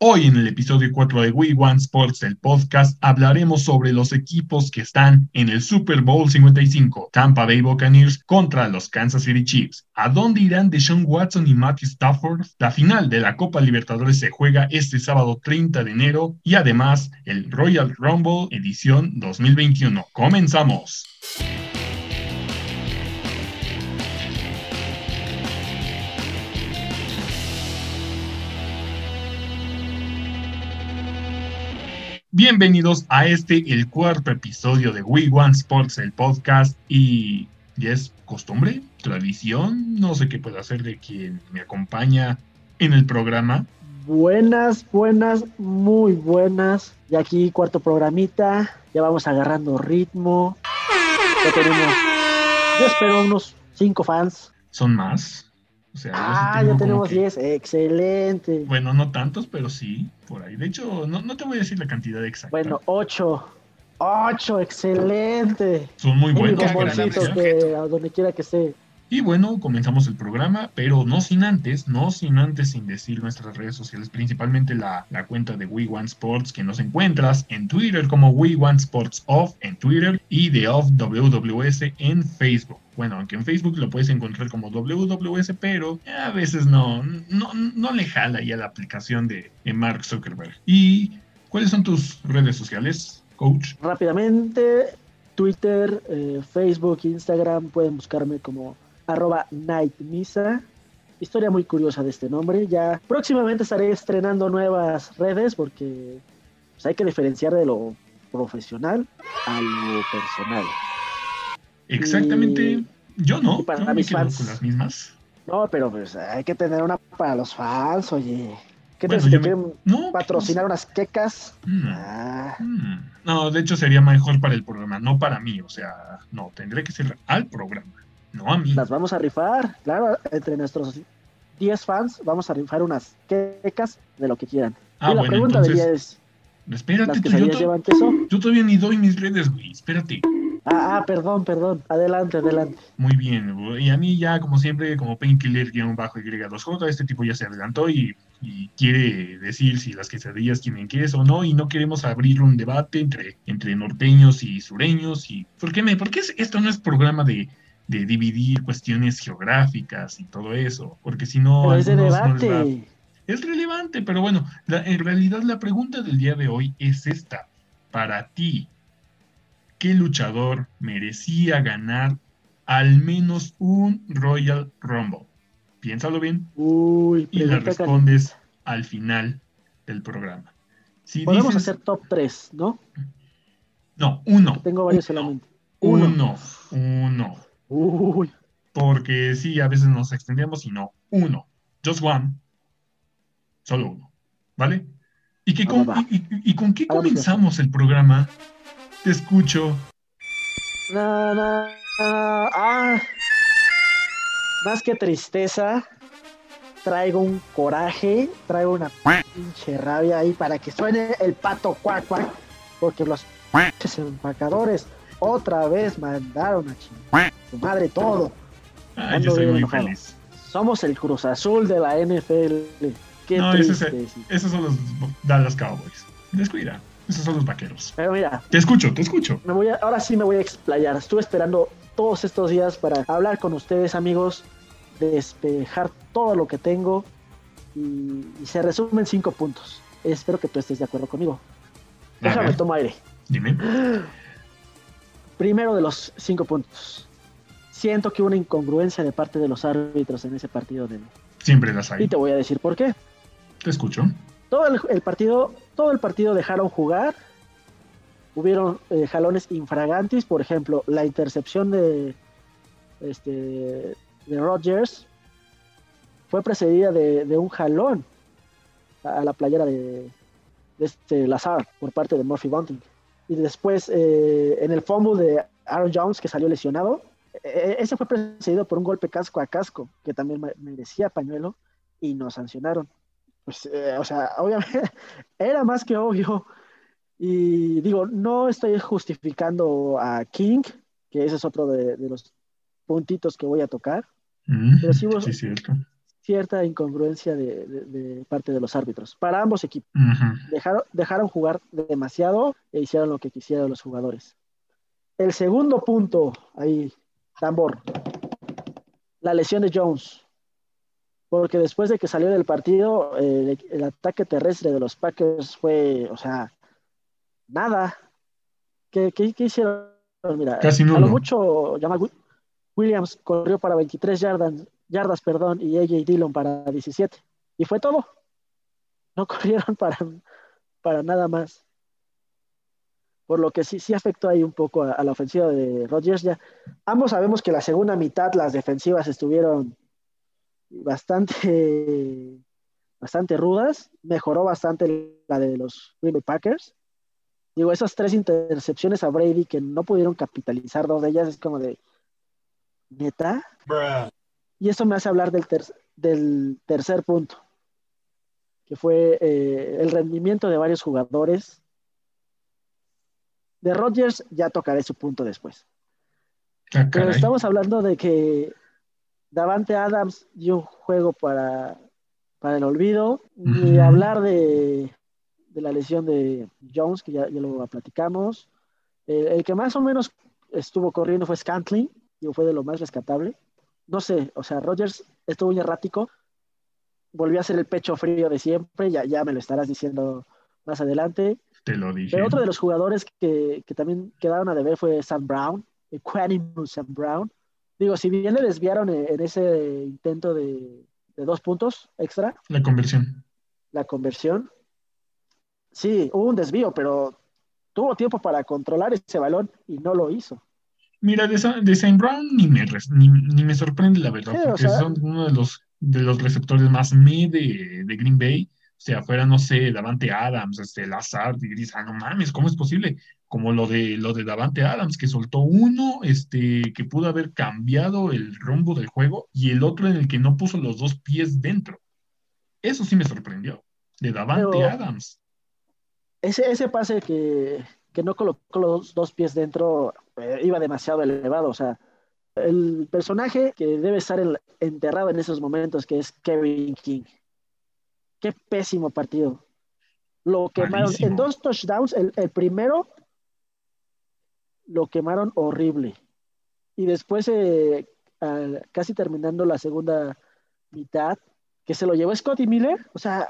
Hoy en el episodio 4 de We Want Sports, el podcast, hablaremos sobre los equipos que están en el Super Bowl 55, Tampa Bay Buccaneers contra los Kansas City Chiefs. ¿A dónde irán Deshaun Watson y Matthew Stafford? La final de la Copa Libertadores se juega este sábado 30 de enero y además el Royal Rumble edición 2021. Comenzamos. Bienvenidos a este, el cuarto episodio de We Want Sports, el podcast. Y ya es costumbre, tradición, no sé qué puedo hacer de quien me acompaña en el programa. Buenas, buenas, muy buenas. Y aquí cuarto programita, ya vamos agarrando ritmo. Ya tenemos, yo espero unos cinco fans. ¿Son más? Ah, ya tenemos 10, excelente. Bueno, no tantos, pero sí, por ahí. De hecho, no, te voy a decir la cantidad exacta. Bueno, 8. 8, excelente. Son muy buenos. Que, a donde quiera que esté. Y bueno, comenzamos el programa, pero no sin antes, no sin antes, sin decir nuestras redes sociales, principalmente la, la cuenta de We Want Sports, que nos encuentras en Twitter como We Want Sports Off en Twitter y de Off WWS en Facebook. Bueno, aunque en Facebook lo puedes encontrar como WWS, pero a veces no, no, no le jala ya la aplicación de, Mark Zuckerberg. ¿Y cuáles son tus redes sociales, coach? Rápidamente, Twitter, eh, Facebook, Instagram, pueden buscarme como arroba nightmisa. Historia muy curiosa de este nombre. Ya próximamente estaré estrenando nuevas redes porque pues, hay que diferenciar de lo profesional a lo personal. Exactamente. Yo no. para mis fans. Con las mismas. No, pero pues hay que tener una para los fans, oye. ¿Qué te, quieren pues patrocinar unas quecas? Mm. Ah. Mm. No, de hecho sería mejor para el programa, no para mí. O sea, no, tendré que ser al programa. No a mí. Las vamos a rifar, claro, entre nuestros 10 fans vamos a rifar unas quecas de lo que quieran. Ah, y la pregunta del día es... Espérate, tú, yo, llevan queso? yo todavía ni doy mis redes, güey, espérate. Ah, ah, perdón, perdón. Adelante, adelante. Muy bien. Y a mí ya, como siempre, como Painkiller-bajo Y2J, este tipo ya se adelantó y, y, quiere decir si las quesadillas tienen queso o no, y no queremos abrir un debate entre, entre norteños y sureños. y ¿Por qué, me, porque esto no es programa de, de dividir cuestiones geográficas y todo eso, porque si no... es debate. es relevante, pero bueno, en realidad la pregunta del día de hoy es esta. Para ti, ¿qué luchador merecía ganar al menos un Royal Rumble? Piénsalo bien. Uy, y la respondes al final del programa. Si Podemos hacer top 3, ¿no? No, uno. Tengo varios solamente. Uno. Uno. Uy. Porque sí, a veces nos extendemos y no. Uno. Just one. Solo uno. ¿Vale? ¿Y, que con, y, con qué comenzamos el programa? Te escucho. ah. Más que tristeza, traigo un coraje, traigo una pinche rabia ahí para que suene el pato cuac cuac, porque los empacadores otra vez mandaron a chingar su madre todo. yo soy muy feliz. Somos el Cruz Azul de la NFL. Qué no, esos, son los Dallas Cowboys. Descuida. Esos son los vaqueros. Pero mira. Te escucho, te escucho. Me voy ahora sí me voy a explayar. Estuve esperando todos estos días para hablar con ustedes, amigos, despejar todo lo que tengo. Y, se resumen cinco puntos. Espero que tú estés de acuerdo conmigo. Déjame tomar aire. Dime. Primero de los cinco puntos. Siento que hubo una incongruencia de parte de los árbitros en ese partido de. Siempre las hay. Y te voy a decir por qué. Te escucho. Todo el, partido, todo el partido dejaron jugar. Hubieron eh, jalones infragantis, por ejemplo, la intercepción de este de Rodgers fue precedida de, un jalón a, la playera de, de este Lazar por parte de Murphy Bunting y después eh, en el fumble de Aaron Jones que salió lesionado, e, e, ese fue precedido por un golpe casco a casco que también merecía pañuelo y nos sancionaron. Pues, eh, o sea, obviamente era más que obvio. Y digo, no estoy justificando a King, que ese es otro de, los puntitos que voy a tocar. Mm, pero sí, cierto. Cierta incongruencia de, parte de los árbitros para ambos equipos. dejaron, dejaron jugar demasiado e hicieron lo que quisieron los jugadores. El segundo punto, ahí, tambor, la lesión de Jones. Porque después de que salió del partido, el, ataque terrestre de los Packers fue, o sea, nada. ¿Qué, hicieron? Mira, Casi a lo mucho, Williams corrió para 23 yardas, yardas perdón, y AJ Dillon para 17. Y fue todo. No corrieron para, para nada más. Por lo que sí, sí afectó ahí un poco a, la ofensiva de Rodgers. Ya, ambos sabemos que la segunda mitad las defensivas estuvieron bastante, bastante rudas. Mejoró bastante la de los Green Bay Packers. Digo, esas tres intercepciones a Brady que no pudieron capitalizar dos de ellas es como de neta. Y eso me hace hablar del, del tercer punto, que fue eh, el rendimiento de varios jugadores. De Rodgers ya tocaré su punto después. Ah, Pero estamos hablando de que Davante Adams dio un juego para, para el olvido. Ni hablar de, de, la lesión de Jones, que ya, lo platicamos. el que más o menos estuvo corriendo fue Scantling, y fue de lo más rescatable no sé, o sea, Rogers estuvo muy errático, volvió a ser el pecho frío de siempre, ya, ya me lo estarás diciendo más adelante. Te lo dije. Pero otro de los jugadores que, también quedaron a deber fue Sam Brown, Equanimus Sam Brown. Digo, si bien le desviaron en, ese intento de, de dos puntos extra. La conversión. La conversión. Sí, hubo un desvío, pero tuvo tiempo para controlar ese balón y no lo hizo. Mira, de, de Saint Brown ni me, ni, me sorprende la verdad, porque son uno de los, de los receptores más me de, de, Green Bay. O sea, fuera, no sé, Davante Adams, este, Lazard, y dices, ah, no mames, ¿cómo es posible? Como lo de, lo de Davante Adams, que soltó uno, este, que pudo haber cambiado el rumbo del juego, y el otro en el que no puso los dos pies dentro. Eso sí me sorprendió, de Davante Adams. Ese, ese pase que, que no colocó los dos pies dentro, eh, iba demasiado elevado. O sea, el personaje que debe estar enterrado en esos momentos, que es Kevin King. Qué pésimo partido. Lo quemaron en dos touchdowns. El, primero lo quemaron horrible. Y después, eh, casi terminando la segunda mitad, que se lo llevó Scotty Miller, o sea,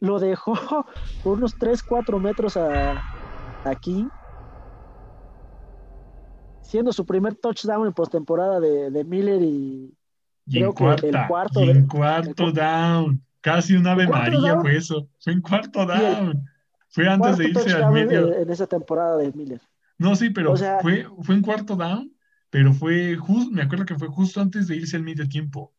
lo dejó por unos 3, 4 metros a, aquí, siendo su primer touchdown en postemporada de, de Miller y, creo que el cuarto, en cuarto down, casi un ave María fue eso, fue en cuarto down, fue antes de irse al medio. En esa temporada de Miller. No, sí, pero fue, fue en cuarto down, pero fue justo, me acuerdo que fue justo antes de irse al medio tiempo.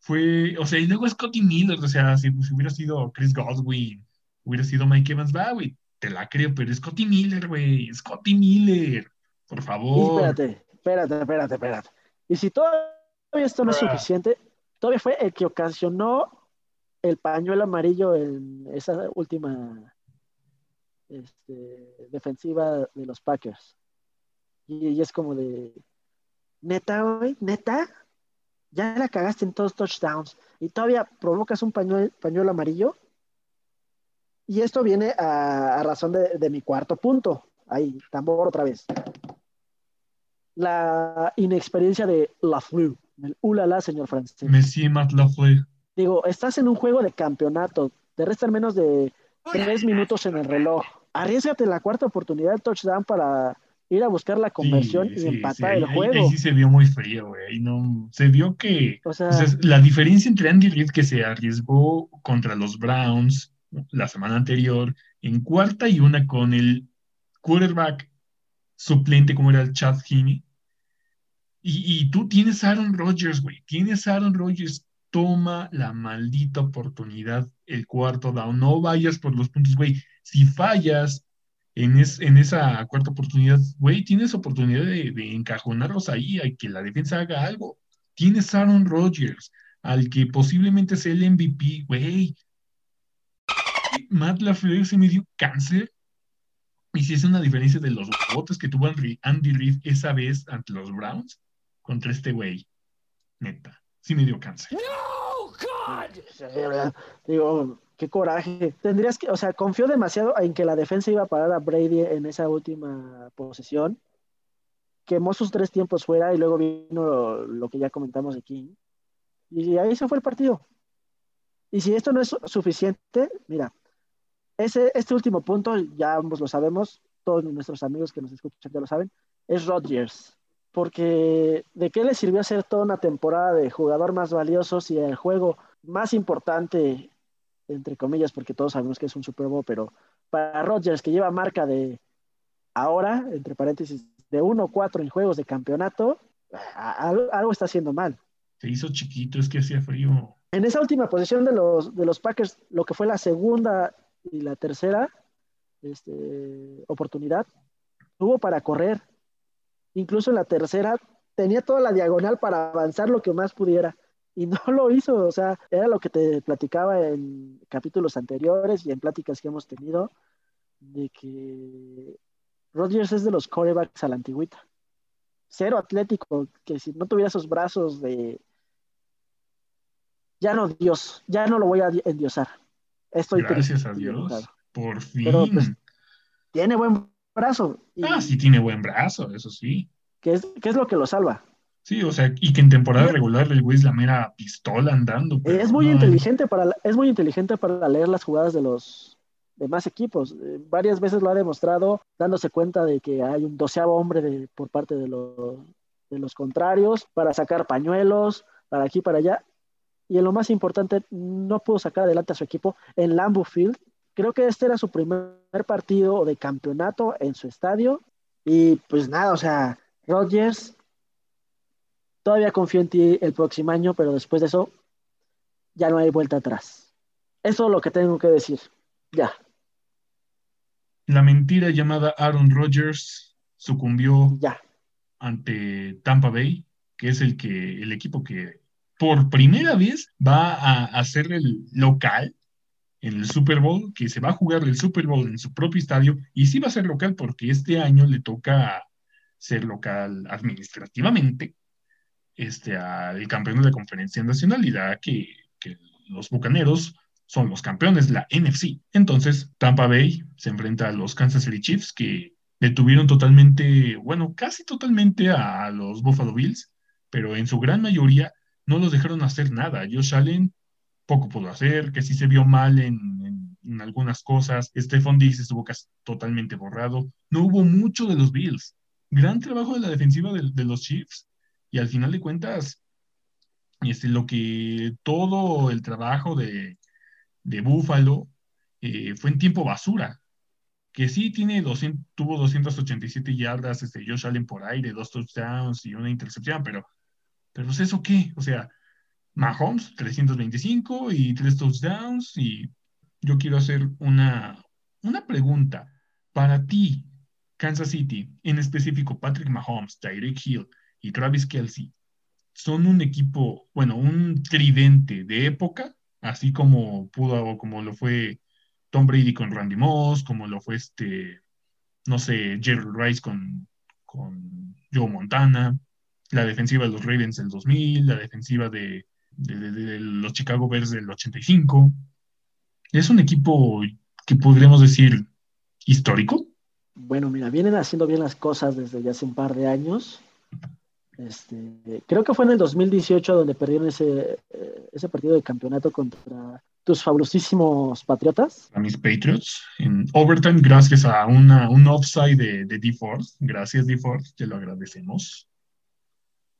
Fue, o sea, y luego Scotty Miller, o sea, si, si hubiera sido Chris Godwin, hubiera sido Mike Evans, va, güey, te la creo, pero Scotty Miller, güey, Scotty Miller, por favor. espérate, espérate, espérate, espérate. Y si todavía esto no es suficiente, todavía fue el que ocasionó el pañuelo amarillo en esa última este, defensiva de los Packers. Y, es como de, neta, güey, neta, ya la cagaste en todos touchdowns y todavía provocas un pañuelo, pañuelo amarillo. Y esto viene a, razón de, mi cuarto punto. Ahí, tambor otra vez. La inexperiencia de Lafleur. El ulala, señor francés. Messi Matt Lafleur. Digo, estás en un juego de campeonato. Te restan menos de tres minutos en el reloj. Arriesgate la cuarta oportunidad de touchdown para ir a buscar la conversión y empatar el juego. Ahí, sí se vio muy frío, güey. No, se vio que o sea, la diferencia entre Andy Reid que se arriesgó contra los Browns la semana anterior, en cuarta y una con el quarterback suplente como era el Chad Heaney. Y, tú tienes Aaron Rodgers, güey. Tienes Aaron Rodgers. Toma la maldita oportunidad, el cuarto down. No vayas por los puntos, güey. Si fallas en, en esa cuarta oportunidad, güey, tienes oportunidad de, de encajonarlos ahí, a que la defensa haga algo. Tienes Aaron Rodgers, al que posiblemente sea el MVP, güey. Matt LaFleur se me dio cáncer. Y si es una diferencia de los votos que tuvo Andy Reid esa vez ante los Browns contra este güey. Neta, sí me dio cáncer. No, Digo, qué coraje. Tendrías que, o sea, confió demasiado en que la defensa iba a parar a Brady en esa última posesión. Quemó sus tres tiempos fuera y luego vino lo, que ya comentamos aquí. Y ahí se fue el partido. Y si esto no es suficiente, mira, ese, este último punto, ya ambos lo sabemos, todos nuestros amigos que nos escuchan ya lo saben, es Rodgers. Porque ¿de qué le sirvió hacer toda una temporada de jugador más valioso si el juego más importante entre comillas, porque todos sabemos que es un Super Bowl, pero para Rodgers, que lleva marca de ahora, entre paréntesis, de 1-4 en juegos de campeonato, algo está haciendo mal. Se hizo chiquito, es que hacía frío. En esa última posición de los, de los Packers, lo que fue la segunda y la tercera este, oportunidad, tuvo para correr. Incluso en la tercera tenía toda la diagonal para avanzar lo que más pudiera y no lo hizo, o sea, era lo que te platicaba en capítulos anteriores y en pláticas que hemos tenido, de que Rodgers es de los corebacks a la antigüita. Cero atlético, que si no tuviera esos brazos de... Ya no, Dios, ya no lo voy a endiosar. Estoy Gracias a Dios, por fin. Pues, tiene buen brazo. ah, sí tiene buen brazo, eso sí. ¿Qué es, qué es lo que lo salva? Sí, o sea, y que en temporada regular el güey es la mera pistola andando. es muy inteligente para es muy inteligente para leer las jugadas de los demás equipos. Eh, varias veces lo ha demostrado, dándose cuenta de que hay un doceavo hombre de, por parte de de los contrarios para sacar pañuelos, para aquí, para allá. Y en lo más importante, no pudo sacar adelante a su equipo en Lambeau Field. Creo que este era su primer partido de campeonato en su estadio. Y pues nada, o sea, Rodgers Todavía confío en ti el próximo año, pero después de eso ya no hay vuelta atrás. Eso es lo que tengo que decir. Ya. La mentira llamada Aaron Rodgers sucumbió ya. ante Tampa Bay, que es el que el equipo que por primera vez va a hacer el local en el Super Bowl, que se va a jugar el Super Bowl en su propio estadio, y sí va a ser local porque este año le toca ser local administrativamente este, al campeón de la conferencia nacional y que, que los Bucaneros son los campeones la NFC. Entonces, Tampa Bay se enfrenta a los Kansas City Chiefs que detuvieron totalmente, bueno, casi totalmente a los Buffalo Bills, pero en su gran mayoría no los dejaron hacer nada. Josh Allen poco pudo hacer, que sí se vio mal en, algunas cosas. Stephon Diggs estuvo casi totalmente borrado. No hubo mucho de los Bills. Gran trabajo de la defensiva de, de los Chiefs, y al final de cuentas, este, lo que todo el trabajo de, de Buffalo eh, fue en tiempo basura, que sí tiene 200, tuvo 287 yardas, este, Josh Allen por aire, dos touchdowns y una intercepción, pero, pero pues, ¿eso qué? O sea, Mahomes, 325 y tres touchdowns, y yo quiero hacer una, una pregunta. Para ti, Kansas City, en específico Patrick Mahomes, Tyreek Hill, y Travis Kelsey son un equipo, bueno, un tridente de época, así como pudo, como lo fue Tom Brady con Randy Moss, como lo fue este, no sé, Jerry Rice con, con Joe Montana, la defensiva de los Ravens del 2000, la defensiva de, de los Chicago Bears del 85. Es un equipo que podríamos decir histórico. Bueno, mira, vienen haciendo bien las cosas desde ya hace un par de años. Este, creo que fue en el 2018 donde perdieron ese, eh, ese partido de campeonato contra tus fabulosísimos Patriotas. A mis Patriots, en overtime, gracias a una, un offside de, de D-Force. Gracias, D-Force, te lo agradecemos.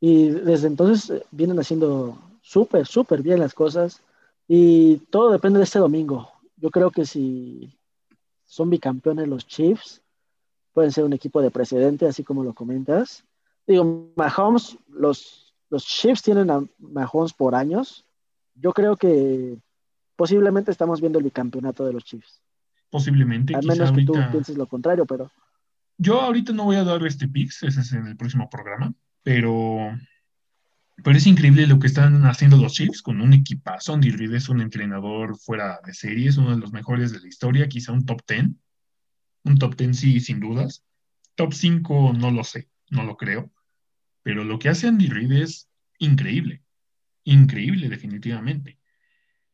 Y desde entonces eh, vienen haciendo súper, súper bien las cosas. Y todo depende de este domingo. Yo creo que si son bicampeones los Chiefs, pueden ser un equipo de precedente, así como lo comentas digo, Mahomes, los, los Chiefs tienen a Mahomes por años. Yo creo que posiblemente estamos viendo el bicampeonato de los Chiefs. Posiblemente. Al menos que tú pienses lo contrario, pero. Yo ahorita no voy a dar este picks, ese es en el próximo programa, pero, pero es increíble lo que están haciendo los Chiefs con un equipazo. Andy Reid es un entrenador fuera de serie, es uno de los mejores de la historia, quizá un top 10. Un top 10 sí, sin dudas. Top 5 no lo sé no lo creo, pero lo que hace Andy Reid es increíble, increíble definitivamente.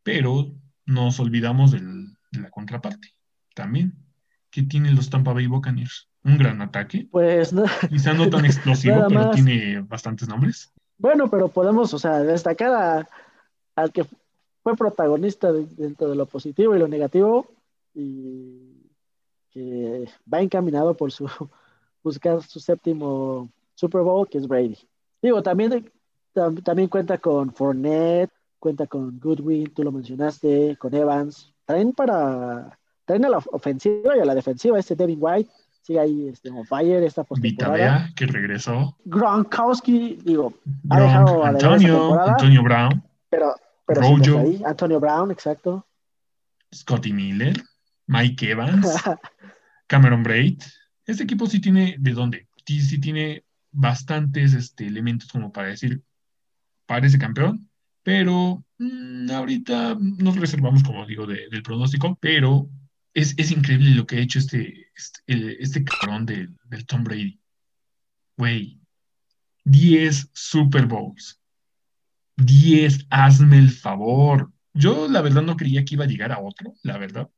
Pero nos olvidamos de la contraparte también. ¿Qué tienen los Tampa Bay Buccaneers? Un gran ataque. Pues no- Quizá no tan explosivo, pero más. tiene bastantes nombres. bueno, pero podemos, o sea, destacar a- al que fue protagonista de- dentro de lo positivo y lo negativo y que va encaminado por su buscar su séptimo Super Bowl, que es Brady. Digo, también, tam- también cuenta con Fournette, cuenta con Goodwin, tú lo mencionaste, con Evans. Traen para, traen a la ofensiva y a la defensiva. Este Devin White sigue ahí este, on fire esta postemporada. Que regresó. Gronkowski, digo, Ha dejado esta Antonio. Antonio Brown, pero, pero Rojo. ahí. Antonio Brown, exacto. Scotty Miller, Mike Evans, Cameron Braid. Este equipo sí tiene de dónde. Sí, sí tiene bastantes este, elementos como para decir, parece campeón, pero mm, ahorita nos reservamos, como digo, de- del pronóstico, pero es, es increíble lo que ha hecho este, este, el- este cabrón del, Tom Brady. Güey, 10 Super Bowls. 10, hazme el favor. Yo la verdad no creía que iba a llegar a otro, la verdad.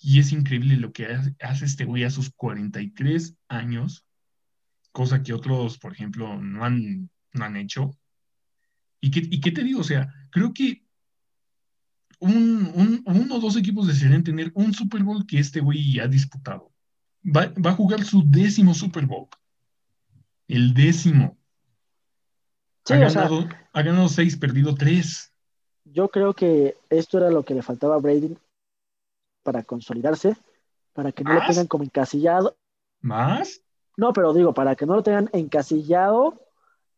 Y es increíble lo que hace, este güey a sus 43 años, cosa que otros, por ejemplo, no han, no han hecho. ¿Y qué, te digo? O sea, creo que un, un- uno o dos equipos desearían tener un Super Bowl que este güey ha disputado. Va, va a jugar su décimo Super Bowl. El décimo. Sí, ha, o sea, ganado, ha ganado seis, perdido tres. yo creo que esto era lo que le faltaba a Brady para consolidarse, para que no lo tengan como encasillado. ¿Más? No, pero digo, para que no lo tengan encasillado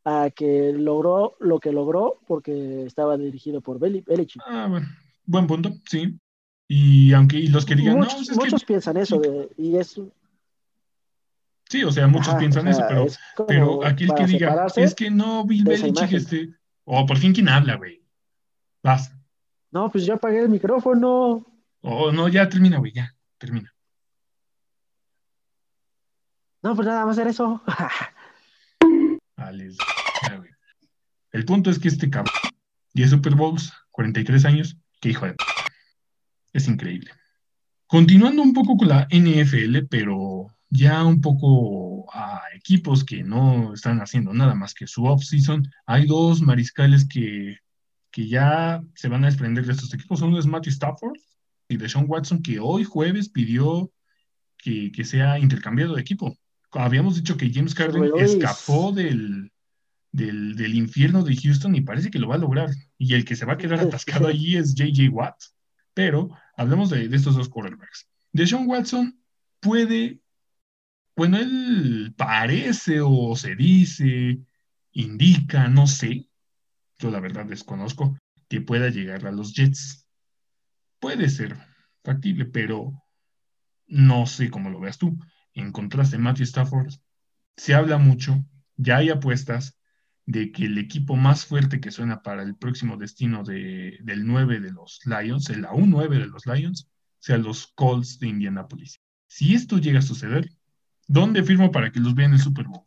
a que logró lo que logró porque estaba dirigido por Beli- Belichick. Ah, bueno, buen punto, sí. Y aunque y los que digan, no, muchos pues es que muchos piensan eso de, y es sí, o sea, muchos ajá, piensan o sea, eso, pero, es pero aquel que para diga, es que no, Bill Belichick, este, o por fin quién habla, güey. Vas. No, pues yo apagué el micrófono. O no, ya termina, güey, ya, termina. No, pues nada más era eso. Ya, güey. El punto es que este cabrón, 10 Super Bowls, 43 años, qué hijo de Es increíble. Continuando un poco con la NFL, pero ya un poco a equipos que no están haciendo nada más que su off-season, hay dos mariscales que, que ya se van a desprender de estos equipos. Uno es Matthew Stafford y Deshaun Watson, que hoy jueves pidió que, que sea intercambiado de equipo. Habíamos dicho que James Harden escapó del, del, del infierno de Houston y parece que lo va a lograr. Y el que se va a quedar atascado allí es JJ Watt. Pero hablemos de, estos dos quarterbacks. Deshaun Watson puede, bueno, él parece o se dice, indica, no sé, yo la verdad desconozco, que pueda llegar a los Jets. Puede ser factible, pero no sé cómo lo veas tú. En contraste, Matthew Stafford, se habla mucho, ya hay apuestas de que el equipo más fuerte que suena para el próximo destino de, del 9 de los Lions, el aún 9 de los Lions, sea los Colts de Indianapolis. Si esto llega a suceder, ¿dónde firmo para que los vean en el Super Bowl?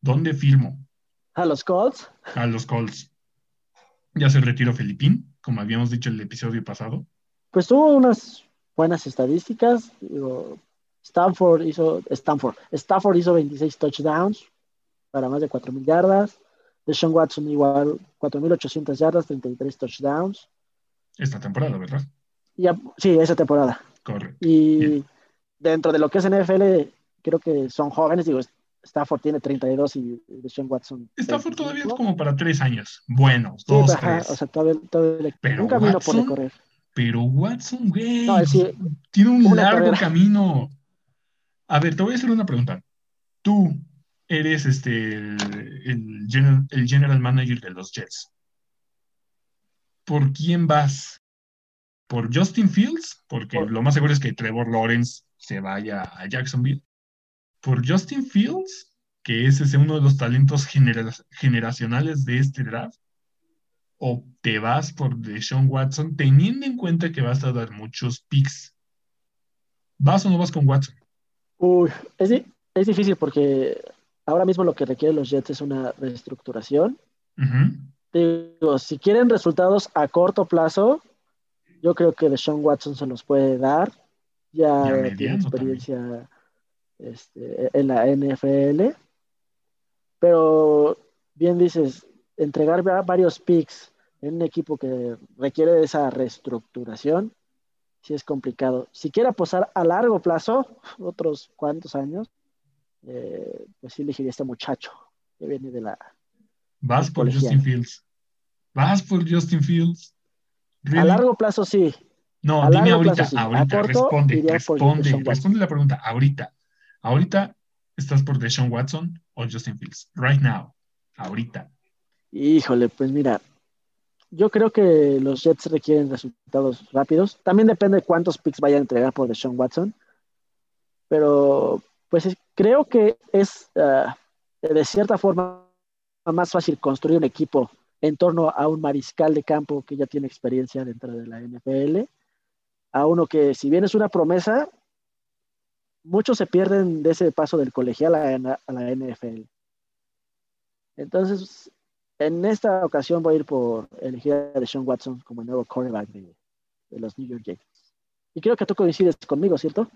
¿Dónde firmo? A los Colts. A los Colts. Ya se retiró Felipín, como habíamos dicho en el episodio pasado. Pues tuvo unas buenas estadísticas. Digo, Stanford hizo, Stanford, Stafford hizo 26 touchdowns para más de 4.000 yardas. Deshaun Watson igual 4.800 yardas, 33 touchdowns. Esta temporada, ¿verdad? Sí, esa temporada. Correcto. Y Bien. dentro de lo que es NFL, creo que son jóvenes. Digo, Stafford tiene 32 y Deshaun Watson. Stafford todavía es 25. como para tres años. Buenos, Sí, dos, ajá, tres. o sea, todavía, todavía Pero un camino por Watson, recorrer. Pero Watson, güey, No, él sí- tiene un largo carrera. camino. A ver, te voy a hacer una pregunta. Tú eres este el, el general, el general manager de los Jets. ¿Por quién vas? ¿Por Justin Fields? Porque Por- lo más seguro es que Trevor Lawrence se vaya a Jacksonville. ¿Por Justin Fields? Que es ese uno de los talentos genera- generacionales de este draft. ¿O te vas por Deshaun Watson teniendo en cuenta que vas a dar muchos picks? ¿Vas o no vas con Watson? Uy, es, es difícil porque ahora mismo lo que requieren los Jets es una reestructuración. Ujú. Digo, si quieren resultados a corto plazo, Yo creo que Deshaun Watson se los puede dar. Ya tiene experiencia este, en la NFL. Pero bien dices, entregar varios picks en un equipo que requiere de esa reestructuración, sí es complicado. Si quiere apostar a largo plazo, otros cuantos años, eh, pues sí elegiría este muchacho que viene de la. Vas por Justin Fields. Vas por Justin Fields. A largo plazo sí. No, dime ahorita, ahorita, responde, responde, responde la pregunta, ahorita. Ahorita estás por Deshaun Watson o Justin Fields. Right now, ahorita. Híjole, pues mira, yo creo que los Jets requieren resultados rápidos. También depende de cuántos picks vayan a entregar por Deshaun Watson. Pero, pues creo que es ah, de cierta forma más fácil construir un equipo en torno a un mariscal de campo que ya tiene experiencia dentro de la NFL, a uno que si bien es una promesa, muchos se pierden de ese paso del colegial a, la NFL. Entonces, en esta ocasión voy a ir por elegir a Sean Watson como el nuevo quarterback de, los New York Yankees. Y creo que tú coincides conmigo, ¿cierto?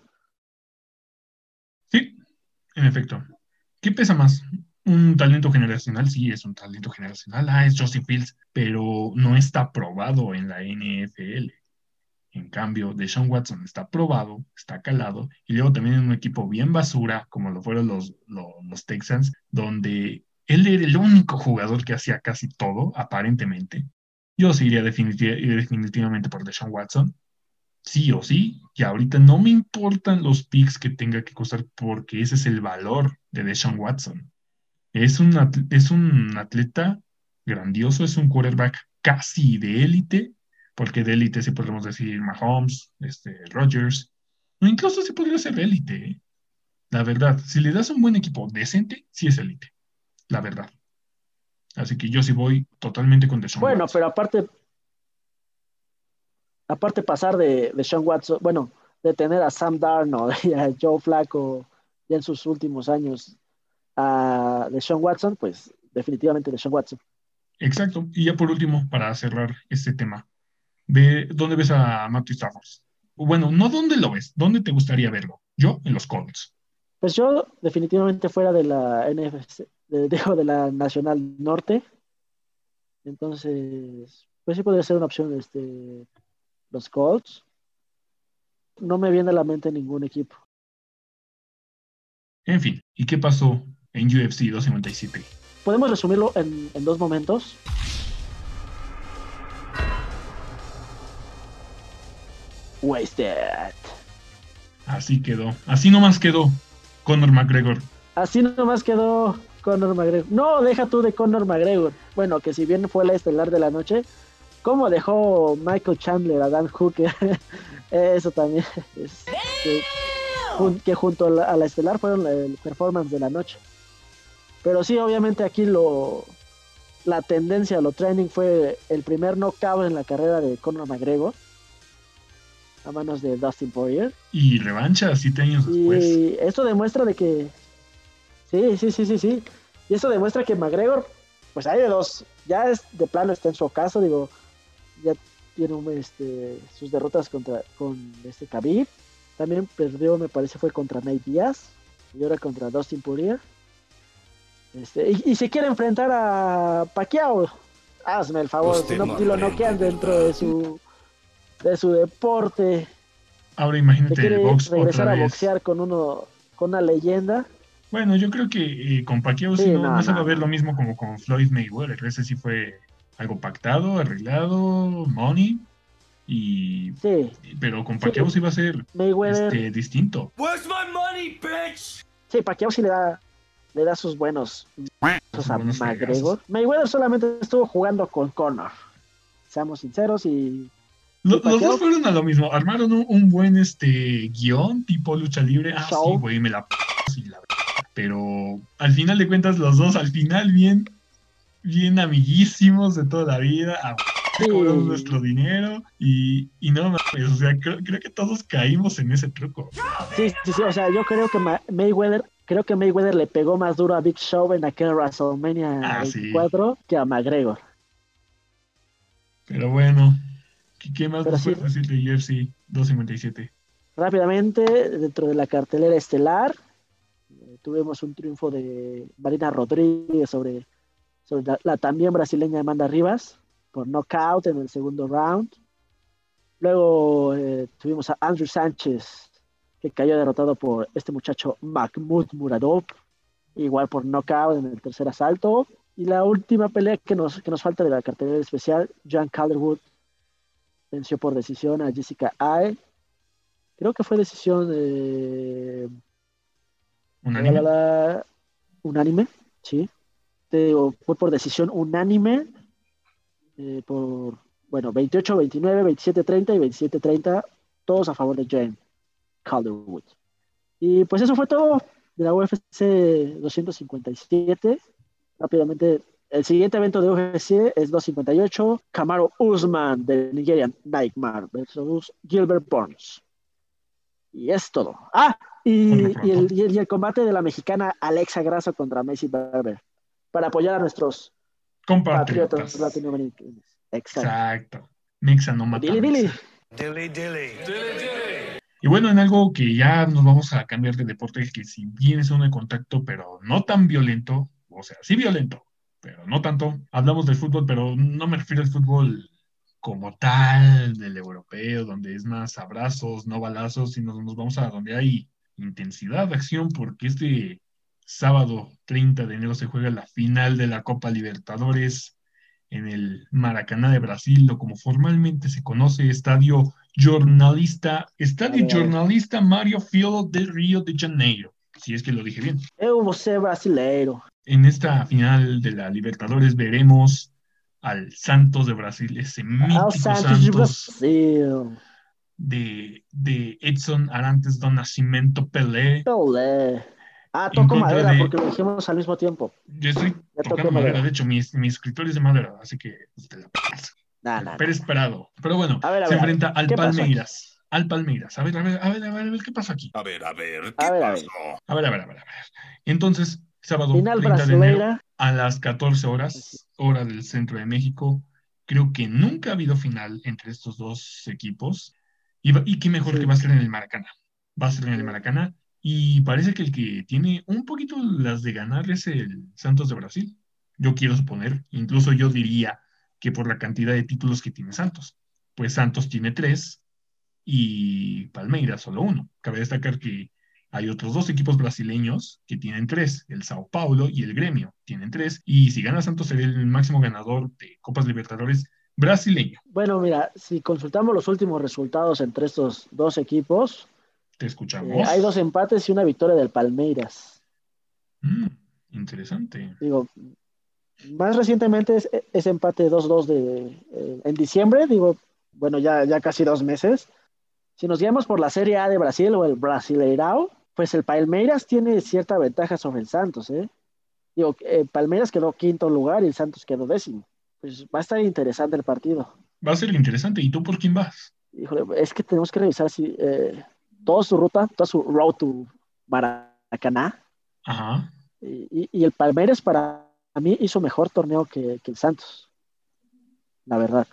En efecto. ¿Qué pesa más? Un talento generacional, sí, es un talento generacional. Ah, es Justin Fields, pero no está probado en la NFL. En cambio, Deshaun Watson está probado, está calado, y luego también en un equipo bien basura, como lo fueron los, los Texans, donde él era el único jugador que hacía casi todo, aparentemente. Yo sí iría definitivamente por Deshaun Watson. Sí o sí, que ahorita no me importan los picks que tenga que costar porque ese es el valor de Deshaun Watson. Es un, es un atleta grandioso, es un quarterback casi de élite, porque de élite sí podemos decir Mahomes, este, Rodgers, incluso sí podría ser élite. ¿eh? La verdad, si le das un buen equipo decente, sí es élite la verdad. Así que yo sí voy totalmente con Deshaun Bueno, pero aparte, aparte pasar de, de Sean Watson, bueno, de tener a Sam Darnold y a Joe Flacco ya en sus últimos años a de Sean Watson, pues definitivamente de Sean Watson. Exacto. Y ya por último, para cerrar este tema, ve, ¿dónde ves a Matthew Stafford? Bueno, no dónde lo ves, ¿dónde te gustaría verlo? Yo, en los Colts. Pues yo definitivamente fuera de la NFC, de, dejo de la Nacional Norte. Entonces, pues sí podría ser una opción este, los Colts. No me viene a la mente ningún equipo. En fin, ¿y qué pasó en UFC 257? Podemos resumirlo en, en dos momentos. Wasted. Así quedó. Así nomás quedó Conor McGregor. Así nomás quedó Conor McGregor. No, deja tú de Conor McGregor. Bueno, que si bien fue la estelar de la noche, ¿cómo dejó Michael Chandler a Dan Hooker? Eso también es que, junto a la, estelar fueron el performance de la noche. Pero sí, obviamente aquí lo la tendencia, lo training fue el primer knockout en la carrera de Conor McGregor a manos de Dustin Poirier. Y revancha siete años después. Y esto demuestra de que sí, sí, sí, sí, sí. Y eso demuestra que McGregor, pues hay de dos, ya es de plano está en su ocaso, digo, ya tiene este, sus derrotas contra con este Khabib. También perdió, me parece, fue contra Nate Díaz y ahora contra Dustin Poirier. Este, y, si quiere enfrentar a Pacquiao, hazme el favor, si no, lo noquean dentro de su de su deporte. Ahora imagínate quiere regresar a boxear con uno con una leyenda. Bueno, yo creo que eh, con Pacquiao sí, no, se va a ver lo mismo como con Floyd Mayweather. Ese sí fue algo pactado, arreglado, money. Y, sí. pero con Pacquiao sí, va a ser este, distinto. Where's my money, bitch? Sí, Pacquiao sí le da, le da sus buenos, sus a McGregor. Mayweather solamente estuvo jugando con Conor. Seamos sinceros y los, dos fueron a lo mismo. Armaron un, buen este guion tipo lucha libre. Ah, sí, güey, me la, la Pero al final de cuentas, los dos al final bien, bien amiguísimos de toda la vida. Ah, nuestro dinero y, y no mames, o sea, creo, que todos caímos en ese truco. Sí, sí, sí, o sea, yo creo que Mayweather, creo que Mayweather le pegó más duro a Big Show en aquel WrestleMania 4 ah, que a McGregor. Pero bueno, ¿Qué, más nos puedes decir de UFC 257? Rápidamente, dentro de la cartelera estelar, eh, tuvimos un triunfo de Marina Rodríguez sobre, la, también brasileña Amanda Rivas por knockout en el segundo round. Luego eh, tuvimos a Andrew Sánchez, que cayó derrotado por este muchacho Mahmoud Muradov, igual por knockout en el tercer asalto. Y la última pelea que nos, que nos falta de la cartelera especial, John Calderwood venció por decisión a Jessica Ae. Creo que fue decisión de... ¿Unánime? unánime, sí. Fue por decisión unánime eh, por, bueno, 28, 29, 27, 30 y 27, 30, todos a favor de Jane Calderwood. Y pues eso fue todo de la UFC 257. Rápidamente el siguiente evento de UFC es 258, Camaro Usman de Nigerian Nightmare versus Gilbert Burns. Y es todo. Ah, y, el, combate de la mexicana Alexa Grasso contra Messi Barber para apoyar a nuestros compatriotas latinoamericanos. Exacto. Mixa no mata. Y bueno, en algo que ya nos vamos a cambiar de deporte, que si bien es uno de contacto, pero no tan violento, o sea, sí violento, pero no tanto. Hablamos del fútbol, pero no me refiero al fútbol como tal del europeo, donde es más abrazos, no balazos, sino nos vamos a donde hay intensidad de acción, porque este sábado 30 de enero se juega la final de la Copa Libertadores en el Maracaná de Brasil, o como formalmente se conoce, Estadio Jornalista, Estadio Jornalista Mario Fiolo de Río de Janeiro, si es que lo dije bien. Eu vou brasileiro en esta final de la Libertadores veremos al Santos de Brasil, ese mítico Santos, de, de, Edson Arantes do Nascimento Pelé. Pelé. Ah, toco madera porque lo dijimos al mismo tiempo. Yo estoy tocando madera. de hecho, mi, mi, escritorio es de madera, así que pues, te la Nah, Pero esperado. Pero bueno, se enfrenta al Palmeiras. Al Palmeiras. A ver, a ver, a ver, a ver, a ver, ¿qué pasa aquí? A ver, a ver, ¿qué pasó? A ver, a ver, a ver, a ver. Entonces, sábado 30 de enero a las 14 horas, hora del centro de México. Creo que nunca ha habido final entre estos dos equipos. Y, qué mejor que va a ser en el Maracaná. Va a ser en el Maracaná. Y parece que el que tiene un poquito las de ganar es el Santos de Brasil. Yo quiero suponer, incluso yo diría que por la cantidad de títulos que tiene Santos. Pues Santos tiene tres y Palmeiras solo uno. Cabe destacar que hay otros dos equipos brasileños que tienen tres, el Sao Paulo y el Gremio tienen tres, y si gana Santos sería el máximo ganador de Copas Libertadores brasileño. Bueno, mira, si consultamos los últimos resultados entre estos dos equipos, te escuchamos. Eh, hay dos empates y una victoria del Palmeiras. Mm, interesante. Digo, más recientemente es, ese empate 2-2 de eh, en diciembre, digo, bueno, ya, ya casi dos meses. Si nos guiamos por la Serie A de Brasil o el Brasileirao, pues el Palmeiras tiene cierta ventaja sobre el Santos, ¿eh? Digo, eh, Palmeiras quedó quinto lugar y el Santos quedó décimo. Pues va a estar interesante el partido. Va a ser interesante. ¿Y tú por quién vas? Híjole, es que tenemos que revisar si eh, toda su ruta, toda su road to Maracaná. Ajá. Y, el Palmeiras para mí hizo mejor torneo que, que el Santos. La verdad.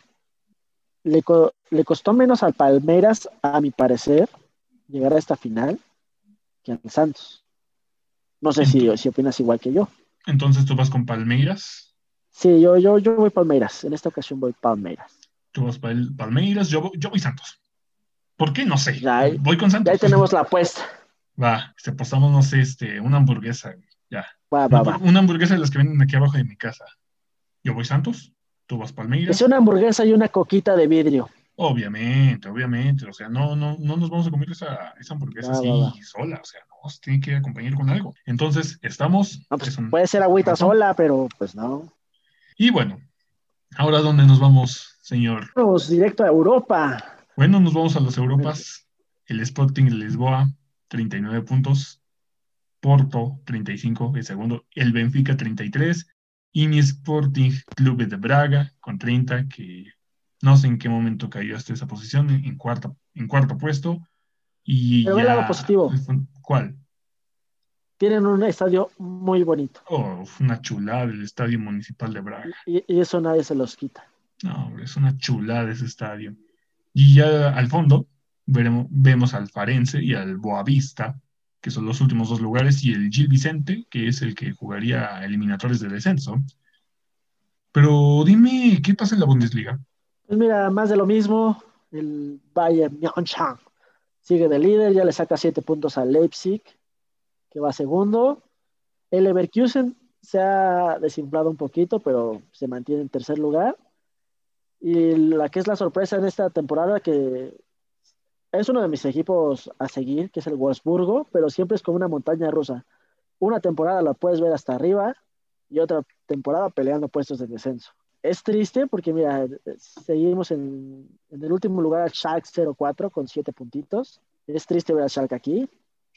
Le, le, costó menos al Palmeiras, a mi parecer, llegar a esta final, que al Santos. No sé si, si opinas igual que yo. Entonces, ¿tú vas con Palmeiras? Sí, yo, yo, yo voy Palmeiras. En esta ocasión voy Palmeiras. Tú vas Palmeiras, yo, yo voy Santos. ¿Por qué? No sé. voy con Santos. Ya ahí tenemos la apuesta. Va, se apostamos, no sé, este, una hamburguesa. Ya. Va, va, va. Una hamburguesa de las que venden aquí abajo de mi casa. Yo voy Santos, tú vas Palmeiras. Es una hamburguesa y una coquita de vidrio. Obviamente, obviamente, o sea, no, no, no nos vamos a comer esa, esa hamburguesa así sola, o sea, no, se tiene que acompañar con algo. Entonces, estamos... Pues, puede ser agüita sola, pero pues no. Y bueno, ahora dónde nos vamos, señor. Vamos directo a Europa. Bueno, nos vamos a las Europas. El Sporting de Lisboa, 39 puntos. Porto, 35, el segundo. El Benfica, 33. Y mi Sporting Club de Braga, con 30, que no sé en qué momento cayó hasta esa posición, en, cuarto, en cuarto puesto. Y Pero el lado positivo. ¿Cuál? Tienen un estadio muy bonito. Oh, una chulada el estadio municipal de Braga. Y, eso nadie se los quita. No, es una chulada ese estadio. Y ya al fondo veremos, vemos al Farense y al Boavista, que son los últimos dos lugares, y el Gil Vicente, que es el que jugaría eliminatorios de descenso. Pero dime, ¿qué pasa en la Bundesliga? Pues mira, más de lo mismo, el Bayern München sigue de líder, ya le saca siete puntos al Leipzig, que va segundo. El Leverkusen se ha desinflado un poquito, pero se mantiene en tercer lugar. Y la que es la sorpresa en esta temporada, que es uno de mis equipos a seguir, que es el Wolfsburgo, pero siempre es como una montaña rusa. Una temporada la puedes ver hasta arriba y otra temporada peleando puestos de descenso. Es triste porque, mira, seguimos en, el último lugar Schalke 04 con siete puntitos. Es triste ver a Schalke aquí,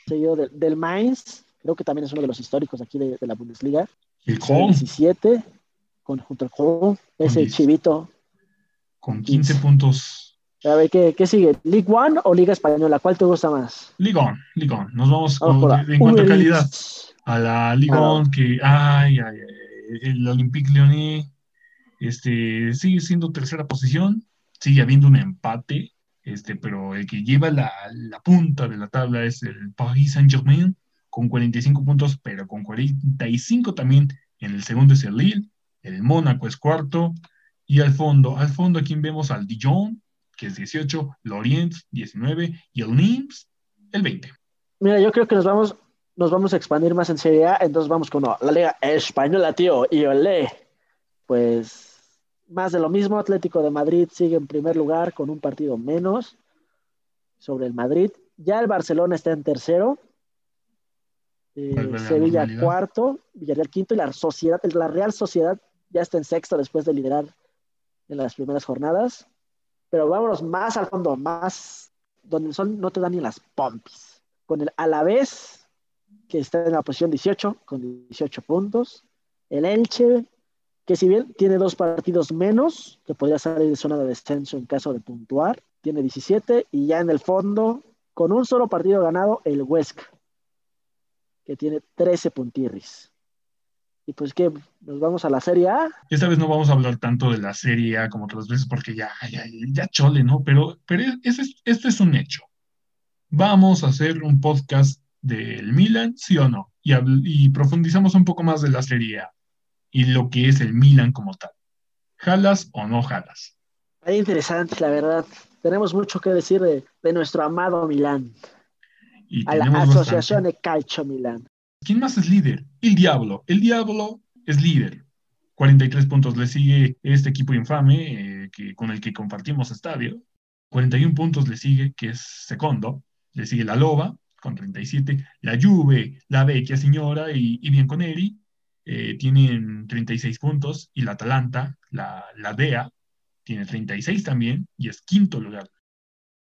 seguido del Mainz, creo que también es uno de los históricos aquí de, la Bundesliga. El 17, con, junto al Köln, ese chivito. Con 15 puntos. A ver, ¿qué, ¿qué, sigue? ¿League One o Liga Española? ¿Cuál te gusta más? League One, League One. Nos vamos, en cuanto a calidad a la League One, que, ay, ay, el Olympique Lyonnais este, sigue siendo tercera posición, sigue habiendo un empate, este, pero el que lleva la, la punta de la tabla es el Paris Saint-Germain, con 45 puntos, pero con 45 también en el segundo es el Lille, el Mónaco es cuarto, y al fondo, al fondo aquí vemos al Dijon, que es 18, Lorient 19 y el Nims el 20. Mira, yo creo que nos vamos, nos vamos a expandir más en Serie A, entonces vamos con la Liga Española, tío, y olé. Pues más de lo mismo, Atlético de Madrid sigue en primer lugar con un partido menos sobre el Madrid. Ya el Barcelona está en tercero, eh, Sevilla cuarto, Villarreal quinto y la sociedad, la Real Sociedad ya está en sexto después de liderar en las primeras jornadas. Pero vámonos más al fondo, más donde el sol no te da ni las pompis. Con el Alavés, que está en la posición 18, con 18 puntos. El Elche, que si bien tiene dos partidos menos, que podría salir de zona de descenso en caso de puntuar, tiene 17. Y ya en el fondo, con un solo partido ganado, el Huesca, que tiene 13 puntirris. Y pues que nos vamos a la Serie A. Esta vez no vamos a hablar tanto de la Serie A como otras veces porque ya, ya, ya chole, ¿no? Pero, pero es, esto es un hecho. Vamos a hacer un podcast del Milan, sí o no, y, y profundizamos un poco más de la Serie A y lo que es el Milan como tal. ¿Jalas o no jalas? Es interesante, la verdad. Tenemos mucho que decir de, de nuestro amado Milán a la Asociación de Calcio Milán. ¿Quién más es líder? El Diablo. El Diablo es líder. 43 puntos le sigue este equipo infame eh, que, con el que compartimos estadio. 41 puntos le sigue, que es segundo. Le sigue la Loba con 37. La Juve, la Vecchia Señora y, y Bianconeri eh, tienen 36 puntos. Y la Atalanta, la, la DEA, tiene 36 también y es quinto lugar.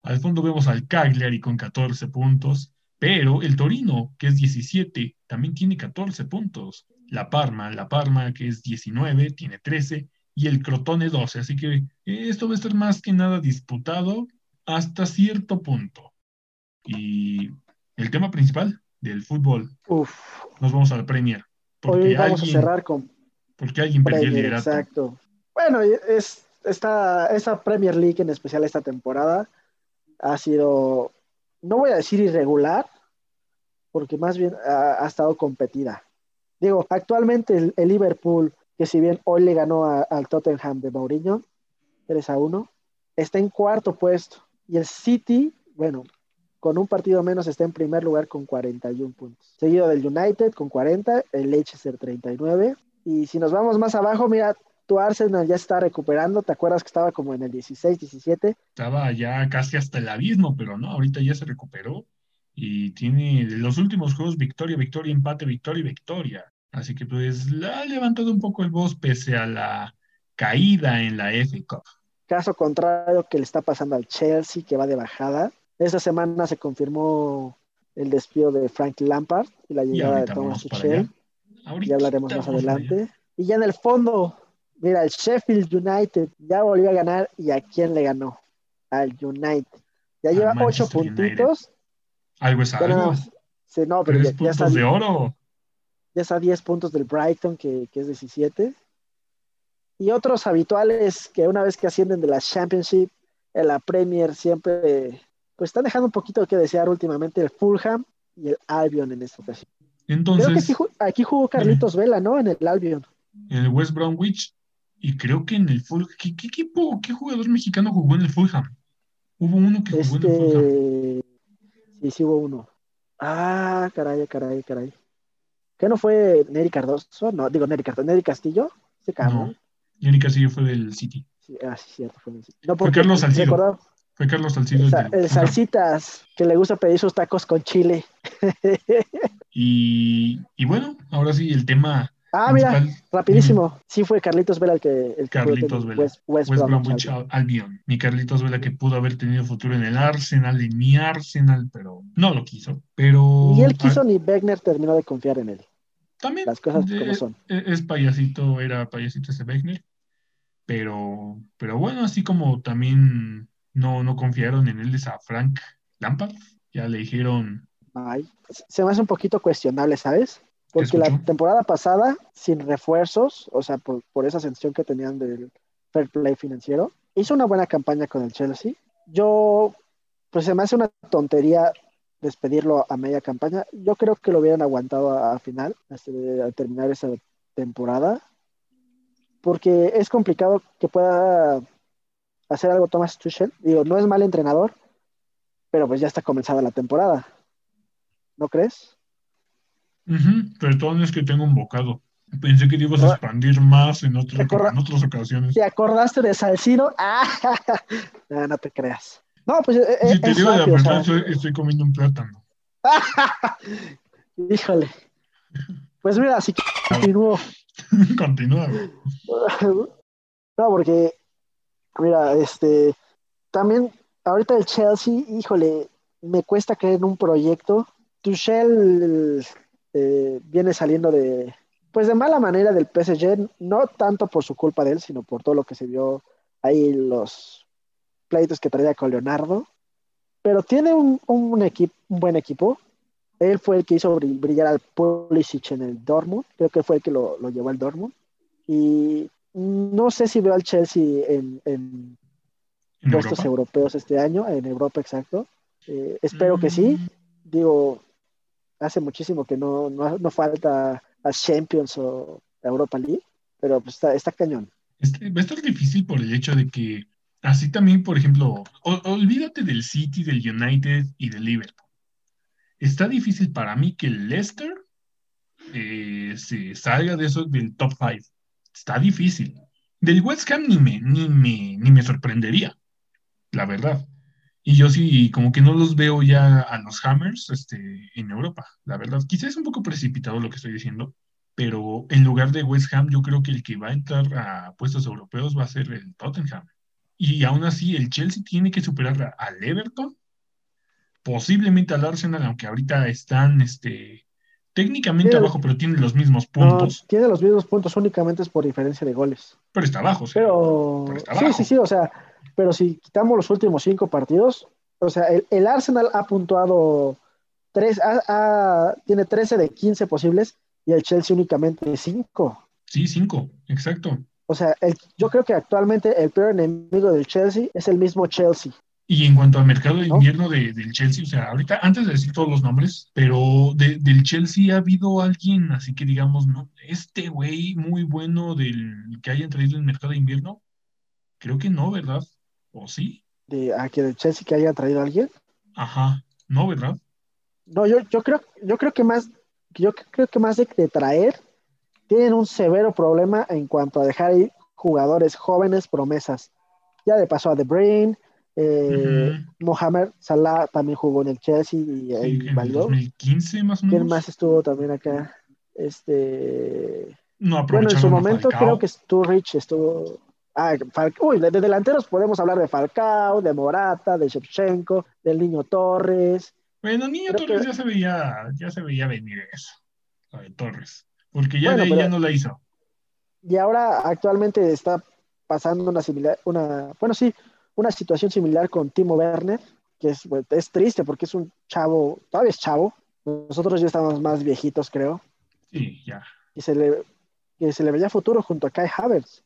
Al fondo vemos al Cagliari con 14 puntos, pero el Torino, que es 17, también tiene 14 puntos. La Parma, la Parma, que es 19, tiene 13, y el Crotone 12. Así que esto va a estar más que nada disputado hasta cierto punto. Y el tema principal del fútbol. Uf. Nos vamos a la Premier. Porque Hoy vamos a cerrar con. Porque alguien perdió el liderato. Exacto. Bueno, es esta, esta Premier League, en especial esta temporada, ha sido, no voy a decir irregular, porque más bien ha, estado competida. Digo, actualmente el, Liverpool, que si bien hoy le ganó al Tottenham de Mourinho, 3 a 1, está en cuarto puesto. Y el City, bueno, con un partido menos está en primer lugar con 41 puntos. Seguido del United con 40, el Leicester 39. Y si nos vamos más abajo, mira, tu Arsenal ya está recuperando, ¿te acuerdas que estaba como en el 16, 17? Estaba ya casi hasta el abismo, pero no, ahorita ya se recuperó y tiene los últimos juegos victoria, victoria, empate, victoria y victoria. Así que pues la ha levantado un poco el voz pese a la caída en la FA Cup. Caso contrario que le está pasando al Chelsea, que va de bajada. Esta semana se confirmó el despido de Frank Lampard y la llegada de Thomas Tuchel. Ya hablaremos más adelante. Y ya en el fondo, Mira, el Sheffield United ya volvió a ganar y a quién le ganó? Al United. Ya lleva ocho puntitos. Algo es algo. sí, no, pero ya, está, de oro. Ya está a 10 puntos del Brighton, que, que es 17. Y otros habituales que una vez que ascienden de la Championship en la Premier siempre, pues están dejando un poquito que desear últimamente el Fulham y el Albion en esta ocasión. Entonces, creo que aquí, jugó Carlitos Vela, ¿no? En el Albion. En el West Bromwich y creo que en el Fulham. ¿Qué, equipo, qué jugador mexicano jugó en el Fulham? Hubo uno que jugó en el este, Fulham. Sí, sí hubo uno. Ah, caray, caray, caray. ¿Qué no fue Neri Cardoso? No, digo Neri Cardoso, Neri Castillo. Ese No, Neri Castillo fue del City. Sí, ah, sí, cierto, fue del City. No, fue Carlos Salcido. Fue Carlos Salcido. El, Salsitas, que le gusta pedir sus tacos con chile. y, y bueno, ahora sí, el tema Ah, mira, rapidísimo. Sí fue Carlitos Vela el que... El Carlitos Vela. West, Bromwich Albion. Mi Carlitos Vela que pudo haber tenido futuro en el Arsenal, en mi Arsenal, pero no lo quiso. Pero... Ni él quiso ni Wegner terminó de confiar en él. También. Las cosas como son. E, es, payasito, era payasito ese Wegner. Pero, pero bueno, así como también no, no confiaron en él es a Frank Lampard. Ya le dijeron... Ay, se me hace un poquito cuestionable, ¿sabes? Porque la temporada pasada, sin refuerzos, o sea, por, esa sensación que tenían del fair play financiero, hizo una buena campaña con el Chelsea. Yo, pues se me hace una tontería despedirlo a media campaña. Yo creo que lo hubieran aguantado a, final, hasta de, terminar esa temporada, porque es complicado que pueda hacer algo Thomas Tuchel. Digo, no es mal entrenador, pero pues ya está comenzada la temporada. ¿No crees? Perdón, es que tengo un bocado. Pensé que te ibas a expandir más en, otras ocasiones. ¿Te acordaste de Salcido? Ah, no, te creas. No, pues. Eh, si te digo la verdad, estoy, comiendo un plátano. Híjole. Pues mira, así que continúo. Continúa. no, porque, mira, este. También, ahorita el Chelsea, híjole, me cuesta creer en un proyecto. Tuchel eh, viene saliendo de, pues de mala manera del PSG, no tanto por su culpa de él, sino por todo lo que se vio ahí los pleitos que traía con Leonardo. Pero tiene un, un, equipo, un buen equipo. Él fue el que hizo brillar al Pulisic en el Dortmund. Creo que fue el que lo, lo llevó al Dortmund. Y no sé si veo al Chelsea en, en, puestos europeos este año, en Europa exacto. Eh, espero que sí. Mm. Digo, hace muchísimo que no, no, falta a Champions o Europa League, pero pues está, está cañón. Este, va a estar difícil por el hecho de que así también, por ejemplo, olvídate del City, del United y del Liverpool. Está difícil para mí que el Leicester eh, se salga de eso del top 5. Está difícil. Del West Ham ni me, ni me, ni me sorprendería, la verdad. Y yo sí, como que no los veo ya a los Hammers este, en Europa, la verdad. Quizás es un poco precipitado lo que estoy diciendo, pero en lugar de West Ham, yo creo que el que va a entrar a puestos europeos va a ser el Tottenham. Y aún así, el Chelsea tiene que superar al Everton, posiblemente al Arsenal, aunque ahorita están este, técnicamente abajo, pero tienen los mismos puntos. tiene los mismos puntos, únicamente es por diferencia de goles. Pero está abajo, sí. Pero, sí, sí, sí, o sea pero si quitamos los últimos cinco partidos, o sea, el, Arsenal ha puntuado tres, tiene 13 de 15 posibles y el Chelsea únicamente 5. Sí, 5, exacto. O sea, yo creo que actualmente el peor enemigo del Chelsea es el mismo Chelsea. Y en cuanto al mercado de invierno del Chelsea, o sea, ahorita, antes de decir todos los nombres, pero del Chelsea ha habido alguien, así que digamos, no, este güey muy bueno del que hayan traído el mercado de invierno, creo que no, ¿verdad? ¿O sí? De, ¿A que el Chelsea que haya traído a alguien? Ajá, no, ¿verdad? No, yo, yo creo, yo creo que más, yo creo que más de, traer, tienen un severo problema en cuanto a dejar ir jugadores jóvenes promesas. Ya le pasó a The Brain, eh, Mohamed Salah también jugó en el Chelsea y, sí, en 2015 más o menos. ¿Quién más estuvo también acá? Este. No bueno, en su momento creo que Sturridge estuvo. Ah, Uy, de, delanteros podemos hablar de Falcao, de Morata, de Shevchenko, del Niño Torres. Bueno, Niño Torres ya se veía, ya se veía venir eso, de Torres, porque ya de ahí ya no la hizo. Y ahora actualmente está pasando una similar, una, bueno sí, una situación similar con Timo Werner, que es, es triste porque es un chavo, todavía es chavo, nosotros ya estamos más viejitos creo. Sí, ya. Y se le, se le veía futuro junto a Kai Havertz.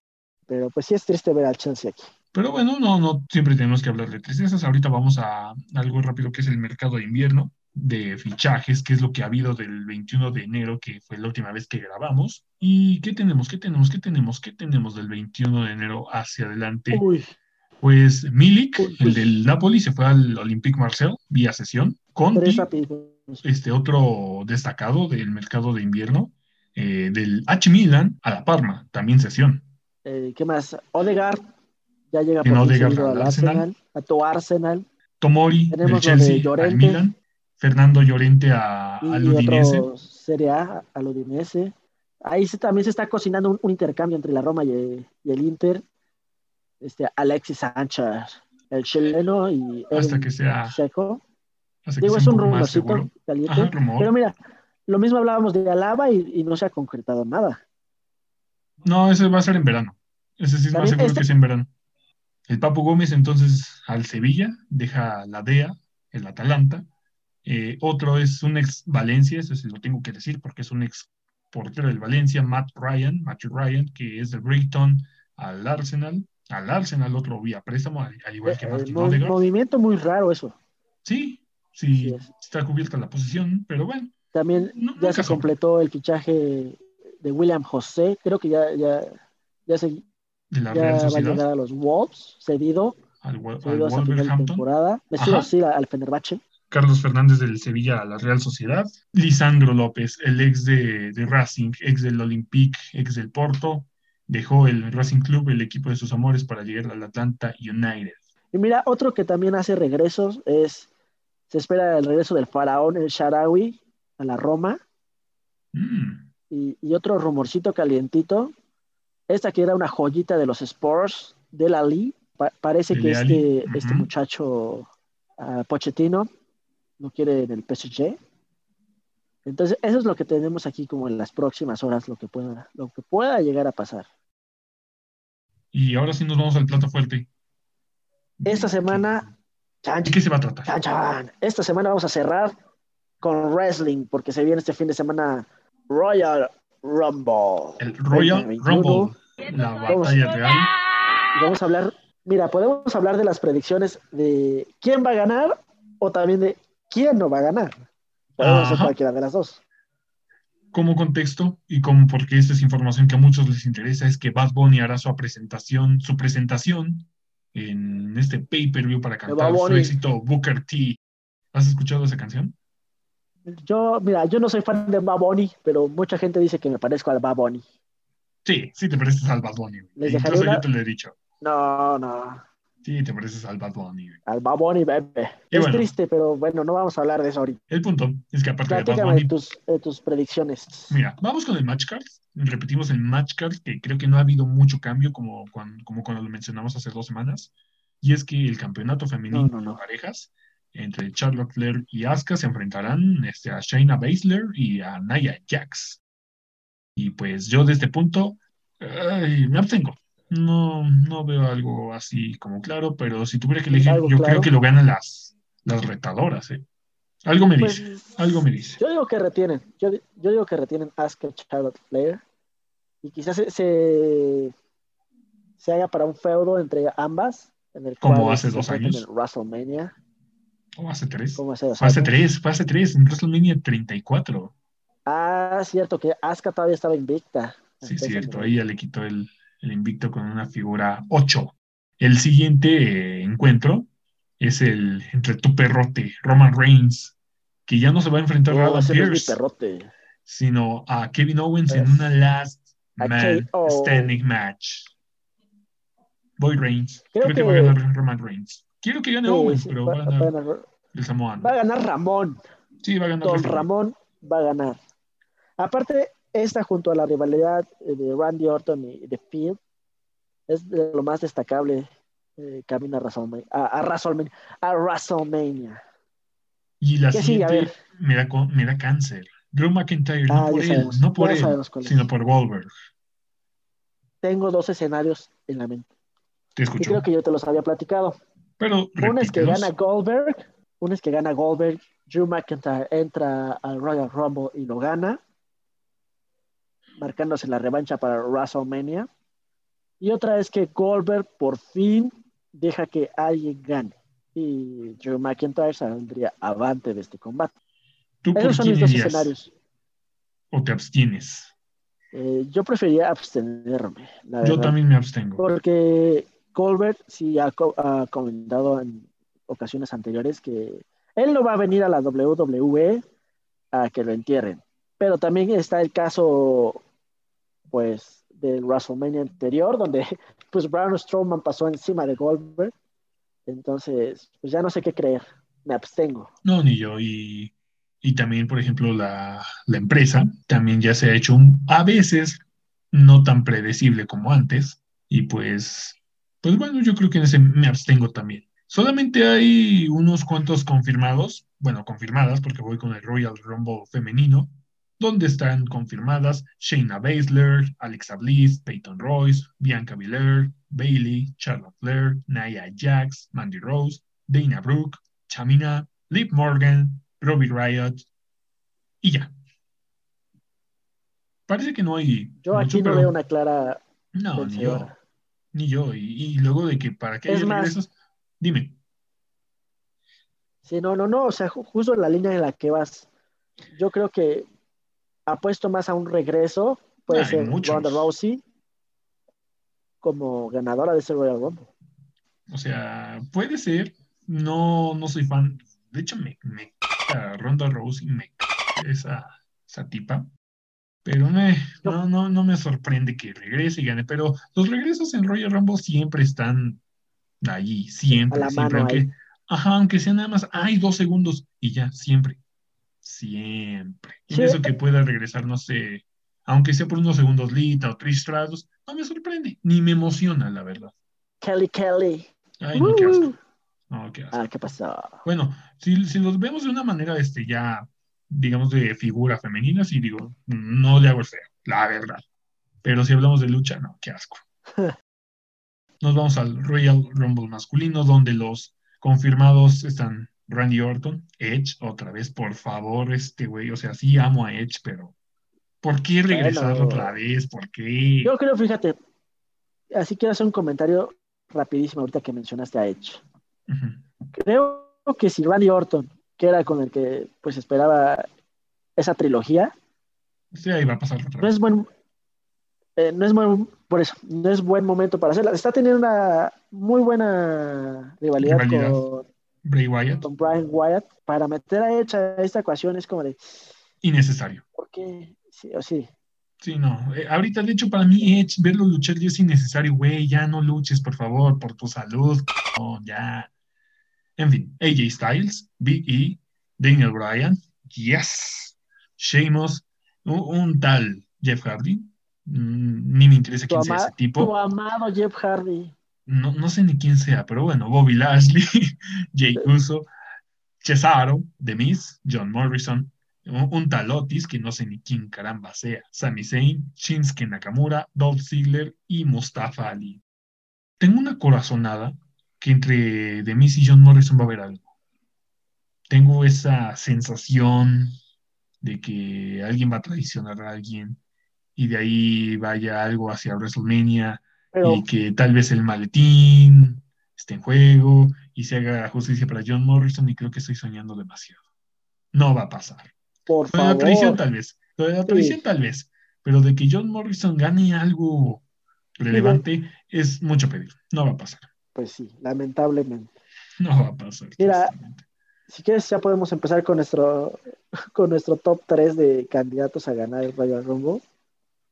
Pero pues sí es triste ver al Chelsea aquí. Pero bueno, no, no siempre tenemos que hablar de tristezas. Ahorita vamos a algo rápido que es el mercado de invierno de fichajes, que es lo que ha habido del 21 de enero, que fue la última vez que grabamos. ¿Y qué tenemos? ¿Qué tenemos? ¿Qué tenemos? ¿Qué tenemos del 21 de enero hacia adelante? Pues Milik, el del Napoli, se fue al Olympique Marcel vía sesión. Conti, este otro destacado del mercado de invierno, eh, del H Milan a la Parma, también sesión. Eh, ¿Qué más? Odegaard ya llega por al Arsenal, a tu Arsenal. Tomori del Chelsea al Milan. Fernando Llorente a, al Udinese. Serie A, al Udinese. Ahí también se está cocinando un, intercambio entre la Roma y, el Inter. Este, Alexis Sánchez, el chileno y hasta que sea Checo. Digo, es un rumorcito caliente. Pero mira, lo mismo hablábamos de Alaba y, no se ha concretado nada. No, ese va a ser en verano. Ese sí es más seguro que es en verano. El Papu Gómez entonces al Sevilla, deja la DEA, el Atalanta, eh, otro es un ex Valencia, eso sí lo tengo que decir porque es un ex portero del Valencia, Matt Ryan, Matthew Ryan, que es de Brighton al Arsenal, al Arsenal otro vía préstamo, al, igual que eh, Martin movimiento muy raro eso. Sí, sí, está cubierta la posición, pero bueno. También ya se completó el fichaje de William José, creo que ya, ya, ya se de la Real va a llegar a los Wolves, cedido, al, al Wolverhampton. Temporada. Sí, al Fenerbahce. Carlos Fernández del Sevilla a la Real Sociedad, Lisandro López, el ex de, Racing, ex del Olympique, ex del Porto, dejó el Racing Club, el equipo de sus amores, para llegar al Atlanta United. Y mira, otro que también hace regresos es, se espera el regreso del faraón, el Sharawi, a la Roma. Mm. Y, otro rumorcito calientito, esta que era una joyita de los Spurs, de la Lee, parece que este, este muchacho uh, Pochettino no quiere en el PSG. Entonces, eso es lo que tenemos aquí como en las próximas horas, lo que pueda, lo que pueda llegar a pasar. Y ahora sí nos vamos al plato fuerte. Esta semana. ¿De qué se va a tratar? Esta semana vamos a cerrar con wrestling, porque se viene este fin de semana Royal Rumble. El Royal Rumble, la batalla real. Vamos a hablar, mira, podemos hablar de las predicciones de quién va a ganar o también de quién no va a ganar. Podemos hacer cualquiera de las dos. Como contexto y como porque esta es información que a muchos les interesa, es que Bad Bunny hará su presentación, su presentación en este pay-per-view para cantar su éxito Booker T. ¿Has escuchado esa canción? Yo, mira, yo no soy fan de Bad Bunny, pero mucha gente dice que me parezco al Bad Bunny. Sí, sí te pareces al Bad Bunny. Incluso yo te lo he dicho. No, no. Sí, te pareces al Bad Bunny. Al Bad Bunny, bebé. Es triste, pero bueno, no vamos a hablar de eso ahorita. El punto es que aparte de Bad Bunny... Tus, tus predicciones. Mira, vamos con el match card. Repetimos el match card, que creo que no ha habido mucho cambio como cuando, como cuando lo mencionamos hace dos semanas. Y es que el campeonato femenino de parejas entre Charlotte Flair y Asuka se enfrentarán este, a Shayna Baszler y a Nia Jax. Y pues yo de este punto me abstengo no, no veo algo así como claro, pero si tuviera que elegir, yo creo que lo ganan las, las retadoras, ¿eh? Algo me pues, dice, algo me dice. Yo digo que retienen, yo, digo que retienen Asuka Charlotte Flair y quizás se, se, haga para un feudo entre ambas. En el como hace dos años. En WrestleMania. ¿O hace tres? Como hace dos Hace tres, fue hace tres, en WrestleMania 34. Ah, cierto, que Asuka todavía estaba invicta. Sí, cierto, ahí ya le quitó el, el invicto con una figura 8. El siguiente eh, encuentro es el entre tu perrote, Roman Reigns, que ya no se va a enfrentar a Adam Pierce, sino a Kevin Owens en una last man standing match. Boy Reigns. Creo, que... va a ganar Roman Reigns. Quiero que gane Owens, pero va, a ganar el Samoan. Va a ganar Ramón. Sí, va a ganar Don Ramón va a ganar. Aparte, esta junto a la rivalidad eh, de Randy Orton y de Field es lo más destacable eh, camino a WrestleMania, a, WrestleMania, Y la siguiente me, da, cáncer. Drew McIntyre, no ah, por él, no por él, sino por Goldberg. Tengo dos escenarios en la mente. Te escucho. Y creo que yo te los había platicado. Pero uno es que gana Goldberg, uno es que gana Goldberg, Drew McIntyre entra al Royal Rumble y lo gana marcándose la revancha para WrestleMania. Y otra es que Goldberg por fin deja que alguien gane. Y Drew McIntyre saldría avante de este combate. ¿Tú Esos son mis dos escenarios. ¿O te abstienes? Eh, yo preferiría abstenerme, la Yo verdad. también me abstengo. Porque Colbert sí ha, ha comentado en ocasiones anteriores que él no va a venir a la WWE a que lo entierren. Pero también está el caso, pues, del WrestleMania anterior, donde pues Braun Strowman pasó encima de Goldberg. Entonces, pues ya no sé qué creer. Me abstengo. No, ni yo. Y, y también, por ejemplo, la, la empresa también ya se ha hecho a veces no tan predecible como antes. Y pues, pues bueno, yo creo que en ese me abstengo también. Solamente hay unos cuantos confirmados, bueno, confirmadas, porque voy con el Royal Rumble femenino, donde están confirmadas Shayna Baszler, Alexa Bliss, Peyton Royce, Bianca Belair, Bailey, Charlotte Flair, Nia Jax, Mandy Rose, Dana Brooke, Chamina, Liv Morgan, Robbie Riot y ya. Parece que no hay Yo mucho, aquí no pero- veo una clara No, ni yo. Ni yo. Y, y luego de que para que Es haya más- regresos, dime. Sí, no, no, no, o sea, ju- justo en la línea en la que vas, yo creo que apuesto más a un regreso, puede ser muchos. Ronda Rousey como ganadora de ese Royal Rumble. O sea, puede ser. No, no soy fan. De hecho, me, me Ronda Rousey, me esa, esa tipa. Pero me, no, no, no me sorprende que regrese y gane. Pero los regresos en Royal Rumble siempre están allí, siempre, la siempre. mano Aunque, ajá, aunque sea nada más, hay dos segundos y ya, siempre. Siempre. Y Sí. eso que pueda regresar, no sé, aunque sea por unos segundos Lita o Trish Stratus, no me sorprende, ni me emociona, la verdad. Kelly Kelly. Ay, no, qué asco. No, qué asco. Ah, ¿qué pasó? Bueno, si, si los vemos de una manera, este, ya, digamos, de figura femenina, sí digo, no le hago el feo, la verdad. Pero si hablamos de lucha, no, qué asco. Nos vamos al Royal Rumble masculino, donde los confirmados están Randy Orton, Edge, otra vez, por favor, este güey, o sea, sí amo a Edge, pero ¿por qué regresar Bueno. otra vez? ¿Por qué? Yo creo, fíjate, así quiero hacer un comentario rapidísimo ahorita que mencionaste a Edge. Creo que si Randy Orton, que era con el que pues esperaba esa trilogía, Sí, ahí va a pasar no es buen eh, no es buen, por eso, no es buen momento para hacerla. Está teniendo una muy buena rivalidad, Rivalidad. Con, Bray Wyatt, con Brian Wyatt. Para meter a Edge a esta ecuación es como de, innecesario. ¿por qué? Sí, o sí. Sí, no. eh, ahorita, de hecho, para mí, Edge, verlo luchar es innecesario, güey. Ya no luches, por favor, por tu salud. No, ya. En fin, AJ Styles, Big E, Daniel Bryan, yes. Sheamus, un, un tal Jeff Hardy. mm, ni me interesa quién sea ese tipo. tu amado Jeff Hardy. No, no sé ni quién sea, pero bueno, Bobby Lashley, Jay Uso, Cesaro, The Miz, John Morrison, un, un tal Otis que no sé ni quién caramba sea, Sami Zayn, Shinsuke Nakamura, Dolph Ziggler y Mustafa Ali. Tengo una corazonada que entre The Miz y John Morrison va a haber algo. Tengo esa sensación de que alguien va a traicionar a alguien y de ahí vaya algo hacia WrestleMania Pero y que tal vez el maletín esté en juego y se haga justicia para John Morrison y creo que estoy soñando demasiado. No va a pasar. por Lo de la traición favor, tal vez, lo de la traición Sí. tal vez, pero de que John Morrison gane algo relevante es mucho pedir. No va a pasar. Pues sí, lamentablemente. No va a pasar. Mira. Si quieres, ya podemos empezar con nuestro, con nuestro top 3 de candidatos a ganar el Royal Rumble.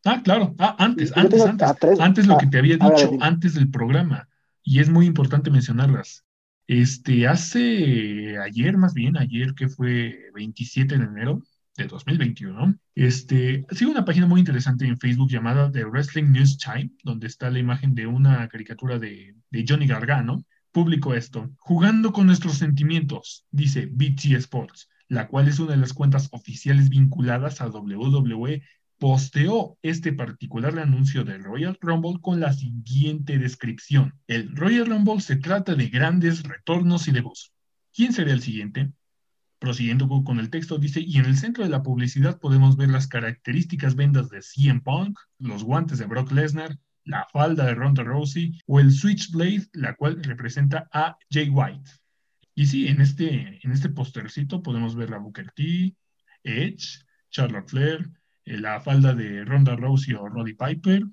Ah, claro. Ah, antes, Yo antes, antes. tres. Antes lo Ah, que te había a ver, dicho antes del programa. Y es muy importante mencionarlas. Este, hace ayer, más bien, ayer que fue 27 de enero de 2021, este, sigo una página muy interesante en Facebook llamada The Wrestling News Time, donde está la imagen de una caricatura de, de Johnny Gargano. Publicó esto, jugando con nuestros sentimientos, dice BT Sports, la cual es una de las cuentas oficiales vinculadas a WWE posteó este particular anuncio del Royal Rumble con la siguiente descripción. El Royal Rumble se trata de grandes retornos y debuts. ¿Quién sería el siguiente? Prosiguiendo con- el texto, dice, y en el centro de la publicidad podemos ver las características vendas de CM Punk, los guantes de Brock Lesnar, la falda de Ronda Rousey o el Switchblade, la cual representa a Jay White. Y sí, en este, en este postercito podemos ver la Booker T, Edge, Charlotte Flair, eh, la falda de Ronda Rousey o Roddy Piper,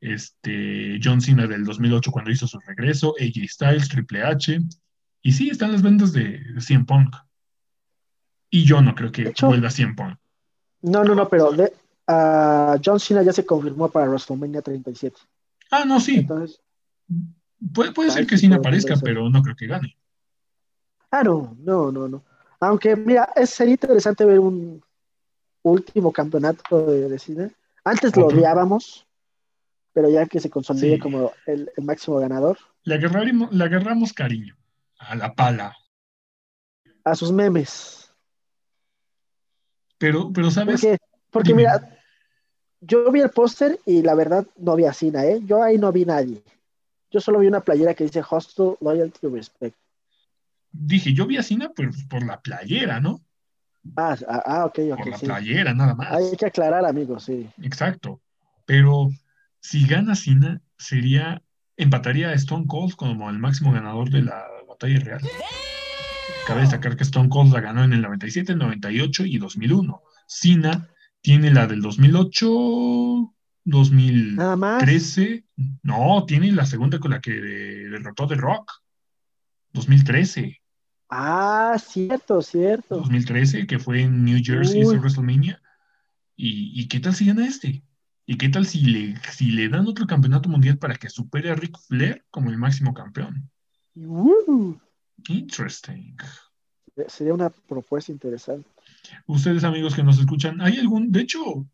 este, John Cena del 2008 cuando hizo su regreso, AJ Styles, Triple H, y sí, están las ventas de, de CM Punk. Y yo no creo que vuelva a CM Punk. No, no, no, pero de, John Cena ya se confirmó para WrestleMania 37. Ah, no, sí. Entonces, puede, puede ser que Cena aparezca, pero no creo que gane. Ah, no, no, no, no. Aunque, mira, es, sería interesante ver un último campeonato de, de Cena. Antes lo odiábamos, pero ya que se consolide como el, máximo ganador. Le, le agarramos cariño a la pala. A sus memes. Pero, pero ¿sabes? Porque, porque mira, yo vi el póster y la verdad no vi a Cena, ¿eh? Yo ahí no vi nadie. Yo solo vi una playera que dice Hostel, Loyalty, Respect. Dije, yo vi a Cena por, por la playera, ¿no? Ah, ah, ah ok, ok. Por la playera, nada más. Hay que aclarar, amigos, sí. Exacto. Pero si gana Cena, sería, empataría a Stone Cold como el máximo ganador de la batalla real. Cabe destacar que Stone Cold la ganó en el 97, 98 y 2001. Cena tiene la del 2008, 2013. No, tiene la segunda con la que derrotó The Rock. 2013. Ah, cierto, cierto. 2013, que fue en New Jersey, en WrestleMania. ¿Y, ¿Y qué tal si gana este? ¿Y qué tal si le, si le dan otro campeonato mundial para que supere a Ric Flair como el máximo campeón? Uh. Interesting. Sería una propuesta interesante. Ustedes, amigos que nos escuchan, ¿hay algún? De hecho,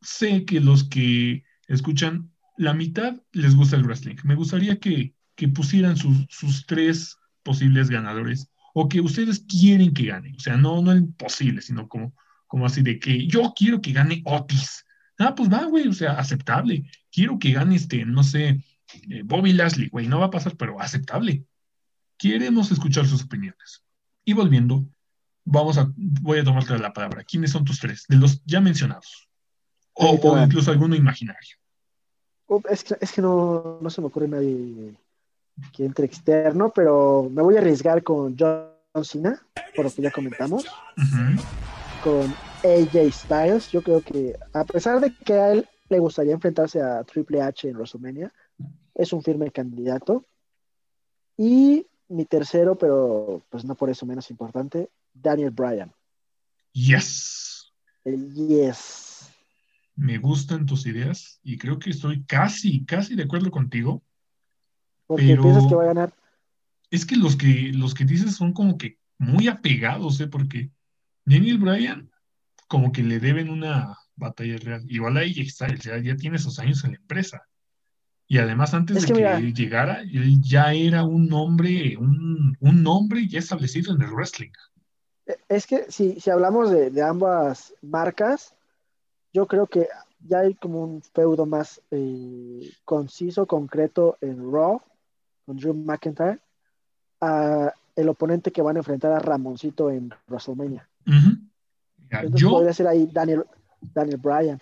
sé que los que escuchan, la mitad les gusta el wrestling. Me gustaría que, pusieran sus, sus, tres posibles ganadores o que ustedes quieren que gane. O sea, no, no es imposible, sino como, como así de que yo quiero que gane Otis. Ah, pues va, güey, o sea, aceptable. Quiero que gane este, no sé, eh, Bobby Lashley, güey, no va a pasar, pero aceptable. Queremos escuchar sus opiniones. Y volviendo, vamos a, voy a tomarte la palabra. ¿Quiénes son tus tres? De los ya mencionados. O, incluso alguno imaginario. Es que, es que no, no, se me ocurre nadie que entre externo, pero me voy a arriesgar con John Cena, por lo que ya comentamos. Con AJ Styles. Yo creo que, a pesar de que a él le gustaría enfrentarse a Triple H en WrestleMania, es un firme candidato. Y mi tercero, pero pues no por eso menos importante, Daniel Bryan. Yes. El yes. Me gustan tus ideas y creo que estoy casi, casi de acuerdo contigo. Porque pero piensas que va a ganar. Es que los que los que dices son como que muy apegados, ¿eh? Porque Daniel Bryan como que le deben una batalla real. Igual ahí está, ya, ya tiene esos años en la empresa. Y además, antes de que, llegara, él ya era un nombre, un, un, nombre ya establecido en el wrestling. E, es que si, si hablamos de, de, ambas marcas, yo creo que ya hay como un feudo más eh, conciso, concreto en Raw, con Drew McIntyre, a el oponente que van a enfrentar a Ramoncito en WrestleMania. Entonces yo, podría ser ahí Daniel, Daniel Bryan.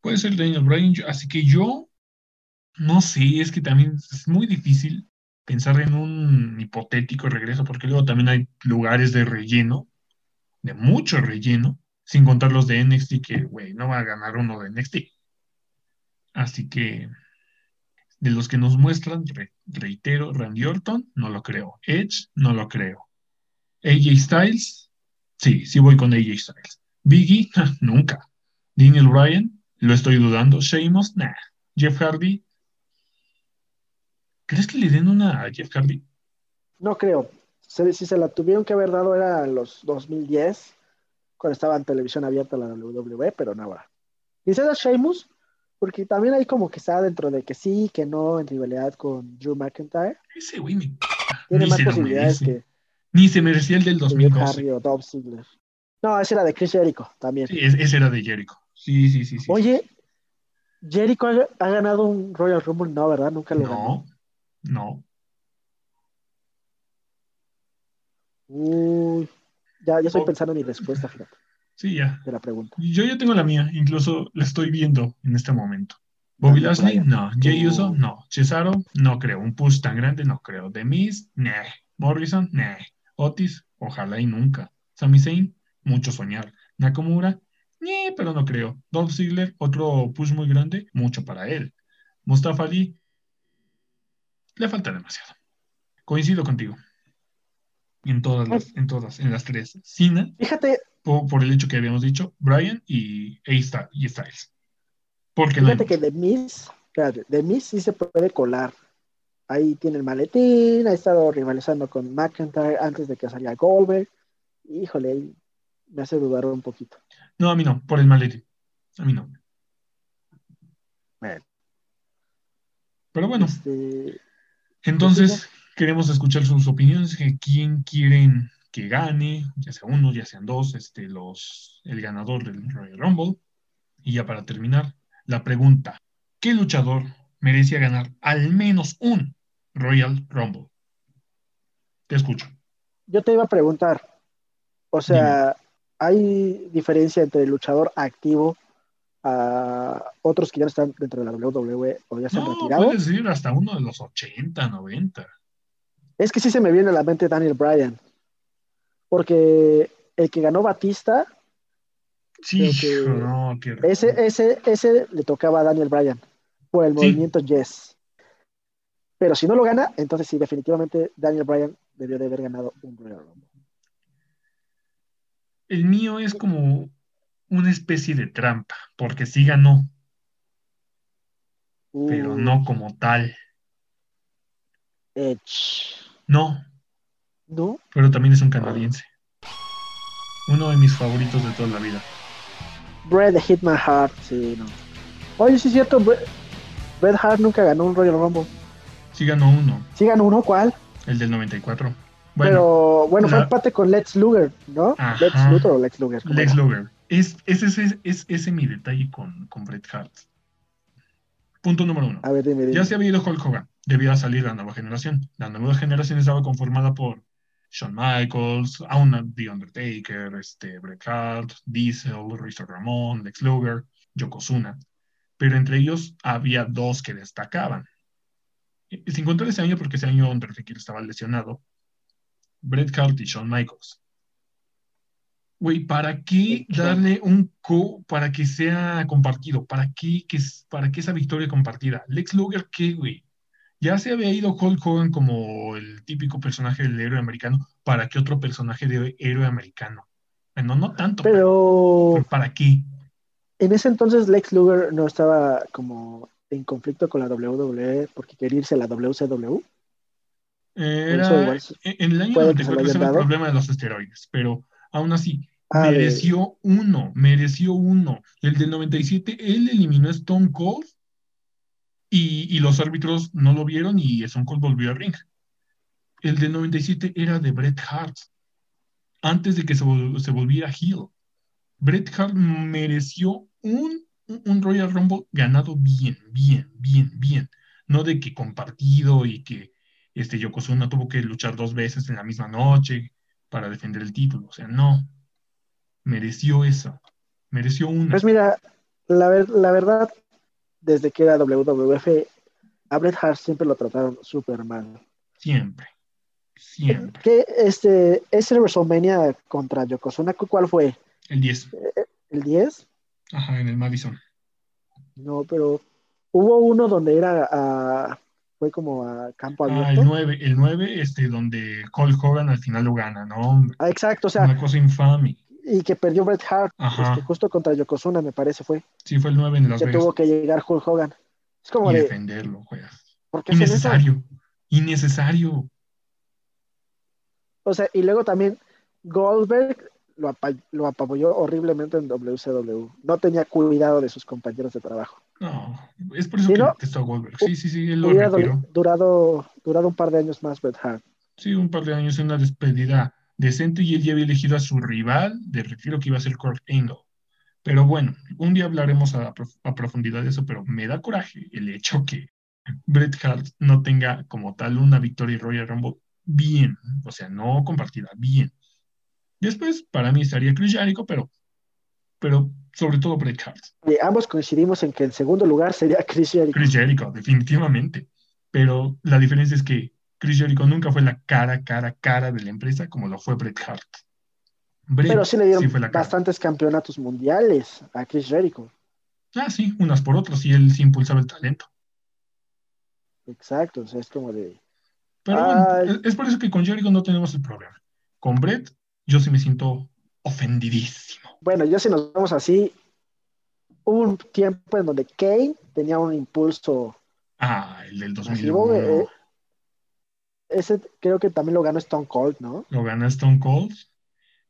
Puede ser Daniel Bryan, así que yo no sé, es que también es muy difícil pensar en un hipotético regreso, porque luego también hay lugares de relleno, de mucho relleno, sin contar los de NXT, que, güey, no va a ganar uno de NXT. Así que, de los que nos muestran, reitero, Randy Orton, no lo creo. Edge, no lo creo. AJ Styles, sí, sí voy con AJ Styles. Biggie, nunca. Daniel Bryan, lo estoy dudando. Sheamus, nah. Jeff Hardy. ¿Crees que le den una a Jeff Hardy? No creo. Si se la tuvieron que haber dado era en los 2010, cuando estaba en televisión abierta la WWE, pero no ahora. Quizás a Sheamus, porque también hay como que está dentro de que sí, que no, en rivalidad con Drew McIntyre. Ese güey me... Tiene más posibilidades que. Ni se merecía el del 2012. Hardy o No, ese era de Chris Jericho también. Sí, ese era de Jericho. Sí, sí, sí. sí Oye, ¿Jericho ha, ganado un Royal Rumble? No, ¿verdad? Nunca lo No, no. Uy, ya, ya estoy oh. pensando en mi respuesta, fíjate. Sí, ya. De la pregunta. Yo ya tengo la mía, incluso la estoy viendo en este momento. Bobby Lashley, no. Jay. Uso, no. Cesaro, no creo. Un push tan grande, no creo. The Miz, nah. Morrison, nah. Otis, ojalá y nunca. Sami Zayn, mucho soñar. Nakamura, eh, pero no creo. Dolph Ziggler, otro push muy grande, mucho para él. Mustafa Ali, le falta demasiado. Coincido contigo. En todas las, en todas, en las tres. Cena, Fíjate, por, por el hecho que habíamos dicho, Brian y, y Styles. Porque no fíjate que Miz, espérate, The Miz sí se puede colar. Ahí tiene el maletín, ha estado rivalizando con McIntyre antes de que saliera Goldberg. Híjole, me hace dudar un poquito. No, a mí no, por el maletín. A mí no. Pero bueno, Este, entonces queremos escuchar sus opiniones, que quién quieren que gane, ya sea uno, ya sean dos, este, los, el ganador del Royal Rumble. Y ya para terminar, la pregunta, ¿qué luchador merecía ganar al menos un Royal Rumble? Te escucho. yo te iba a preguntar, o sea, ¿hay diferencia entre el luchador activo a otros que ya no están dentro de la WWE o ya se han No, retirado? puedes decir hasta uno de los 80, 90. Es que sí se me viene a la mente Daniel Bryan, porque el que ganó Batista, Sí, que no, qué ese, ese, ese le tocaba a Daniel Bryan por el Sí. movimiento Yes. Pero si no lo gana, entonces sí, definitivamente Daniel Bryan debió de haber ganado un Royal Rumble. El mío es como una especie de trampa, porque sí ganó, pero no como tal. Edge. No, ¿No? pero también es un canadiense. Uno de mis favoritos de toda la vida. Bret the Hitman Hart, sí, no. Oye, sí es cierto, Bret, Bret Hart nunca ganó un Royal Rumble. Sí ganó uno, Sí ganó uno, ¿cuál? el del 94. Bueno, Pero bueno, fue la- empate con Lex Luger, ¿no? Ajá. Lex Luthor o Lex Luger. ¿cómo Lex era? Luger. Es, es, ese, es, ese mi detalle con, con Bret Hart. Punto número uno. A ver, dime, dime. Ya se había ido Hulk Hogan, debía salir la nueva generación. La nueva generación estaba conformada por Shawn Michaels, aún The Undertaker, este, Bret Hart, Diesel, Razor Ramón, Lex Luger, Yokozuna. Pero entre ellos había dos que destacaban. Sin contar ese año, porque ese año Undertaker estaba lesionado, Bret Hart y Shawn Michaels. Güey, ¿para qué darle un co para que sea compartido? ¿Para qué, que, para qué esa victoria compartida? Lex Luger, ¿qué, güey? Ya se había ido Hulk Hogan como el típico personaje del héroe americano. ¿Para qué otro personaje de héroe americano? Bueno, no tanto, pero ¿para qué? en ese entonces Lex Luger no estaba como en conflicto con la WWE porque quería irse a la WCW. Era, se- en el año puede que se 94 lo hayan estaba el problema de los esteroides, pero aún así, Ah, de- mereció uno, mereció uno. El del 97, él eliminó a Stone Cold y, y los árbitros no lo vieron y Stone Cold volvió al ring. El del 97 era de Bret Hart, antes de que se, vol- se volviera heel. Bret Hart mereció un, un- un Royal Rumble ganado bien, bien, bien, bien. No de que compartido y que este Yokozuna tuvo que luchar dos veces en la misma noche para defender el título. O sea, no. Mereció eso. Mereció una. Pues mira, la, ver- la verdad, desde que era WWF, a Bret Hart siempre lo trataron súper mal. Siempre. Siempre. ¿Qué, este, ese WrestleMania contra Yokozuna, ¿cu- ¿cuál fue? El 10. ¿El 10? Ajá, en el Madison. No, pero hubo uno donde era a- fue como a campo Ah, el abierto. 9. El 9, este, donde Hulk Hogan al final lo gana, ¿no? Ah, exacto, o sea, Una cosa infame. y que perdió Bret Hart, este, justo contra Yokozuna, me parece fue, Sí, fue el 9 en Las que Vegas. tuvo que llegar Hulk Hogan. Es como Y de, defenderlo, juega. ¿por qué hacen eso? Innecesario. Innecesario. O sea, y luego también Goldberg lo, apa- lo apabulló horriblemente en WCW. No tenía cuidado de sus compañeros de trabajo. No, es por eso ¿Sí, que no? detestó a Goldberg. Sí, sí, sí, él lo retiró. durado, durado un par de años más Bret Hart. Sí, un par de años en una despedida decente y él ya había elegido a su rival de retiro que iba a ser Kurt Angle. Pero bueno, un día hablaremos a, a profundidad de eso, pero me da coraje el hecho que Bret Hart no tenga como tal una victoria en Royal Rumble bien, o sea, no compartida, bien. Después, para mí estaría Chris Jericho, pero, pero sobre todo Bret Hart. Y ambos coincidimos en que el segundo lugar sería Chris Jericho. Chris Jericho, definitivamente. Pero la diferencia es que Chris Jericho nunca fue la cara, cara, cara de la empresa como lo fue Bret Hart. Bret Pero sí le dieron bastantes campeonatos mundiales a Chris Jericho. Ah, sí, unas por otras, y él sí impulsaba el talento. Exacto, o sea, es como de. Pero bueno, es por eso que con Jericho no tenemos el problema. Con Brett, yo sí me siento ofendidísimo. Bueno, yo si nos vemos así, hubo un tiempo en donde Kane tenía un impulso. Ah, el del 2001. Eh, ese creo que también lo ganó Stone Cold, ¿no? Lo ganó Stone Cold.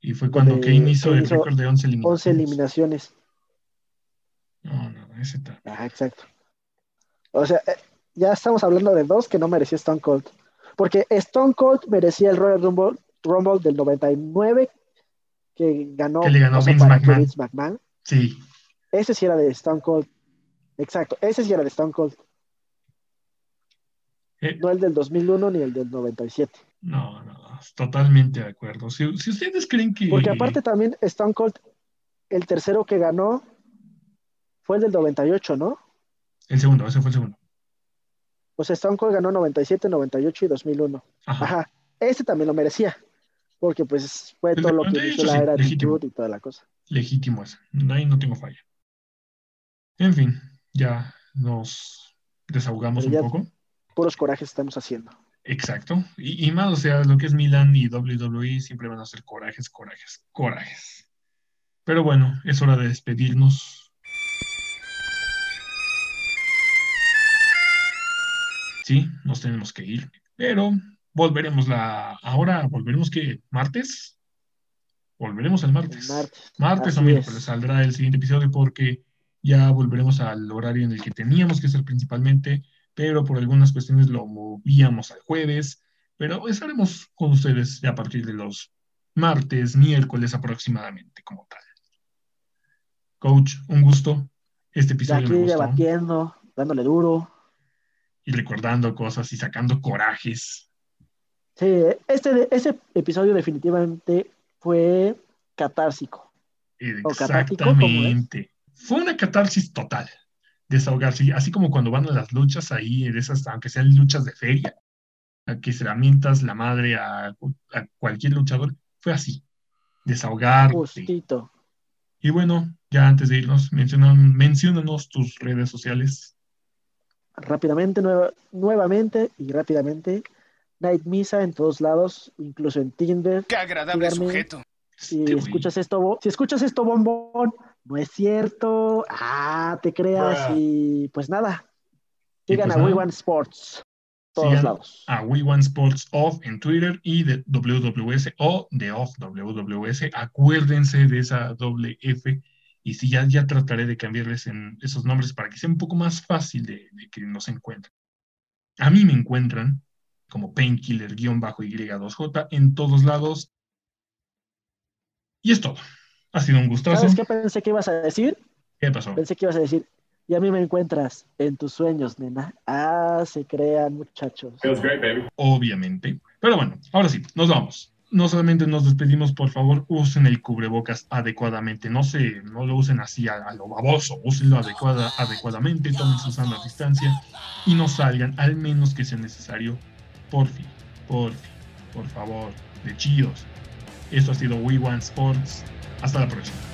Y fue cuando Kane hizo el récord de 11 eliminaciones. 11 eliminaciones. No, no, ese tal. Ah, exacto. O sea, eh, ya estamos hablando de dos que no merecía Stone Cold. Porque Stone Cold merecía el Royal Rumble, Rumble del 99 que ganó, que le ganó Vince McMahon. Sí. Ese sí era de Stone Cold. Exacto, ese sí era de Stone Cold. Eh. no el del 2001 ni el del 97. No, no, totalmente de acuerdo. Si, ustedes creen que... Porque aparte también Stone Cold, el tercero que ganó fue el del 98, ¿no? El segundo, ese fue el segundo. Pues Stone Cold ganó 97, 98 y 2001. Ajá. Ese también lo merecía porque pues fue todo lo que hizo la era de y toda la cosa. Legítimo eso, ahí no tengo falla. En fin, ya nos desahogamos un poco. Puros corajes estamos haciendo. Exacto, y, más, o sea, lo que es Milan y WWE siempre van a ser corajes, corajes, corajes. Pero bueno, es hora de despedirnos. Sí, nos tenemos que ir, pero volveremos la. Ahora volveremos que martes. Volveremos el martes. martes, o miércoles saldrá el siguiente episodio porque ya volveremos al horario en el que teníamos que ser principalmente, pero por algunas cuestiones lo movíamos al jueves. Pero estaremos con ustedes ya a partir de los martes, miércoles aproximadamente, como tal. Coach, un gusto. Este episodio. aquí debatiendo, dándole duro. Y recordando cosas y sacando corajes. Sí, este, ese episodio definitivamente fue catársico. Exactamente. Fue una catarsis total. Desahogarse, así como cuando van a las luchas ahí, esas, aunque sean luchas de feria, a que se lamentas la madre a, cualquier luchador, fue así. Desahogar. Y bueno, ya antes de irnos, mencionan, menciónanos tus redes sociales. Rápidamente, nuevamente y rápidamente, Night Misa en todos lados, incluso en Tinder. Qué agradable sujeto. Si escuchas esto, si escuchas esto, bombón, no es cierto. Ah, te creas y pues nada. Sigan pues a We One Sports. Todos lados. A We One Sports Off en Twitter y de WWS o de Off WWS. Acuérdense de esa doble F. Y si ya, ya trataré de cambiarles en esos nombres para que sea un poco más fácil de, de que nos encuentren. A mí me encuentran como painkiller-y2j en todos lados. Y es todo. Ha sido un gustazo. ¿Sabes qué pensé que ibas a decir? ¿Qué pasó? Pensé que ibas a decir, y a mí me encuentras en tus sueños, nena. Ah, se crean, muchachos. Obviamente. Pero bueno, ahora sí, nos vamos. No solamente nos despedimos, por favor, usen el cubrebocas adecuadamente. No se, no lo usen así a, lo baboso, úsenlo adecuada, adecuadamente, tomen su sana distancia y no salgan, al menos que sea necesario por fin, por favor, de chillos. Esto ha sido We Want Sports. Hasta la próxima.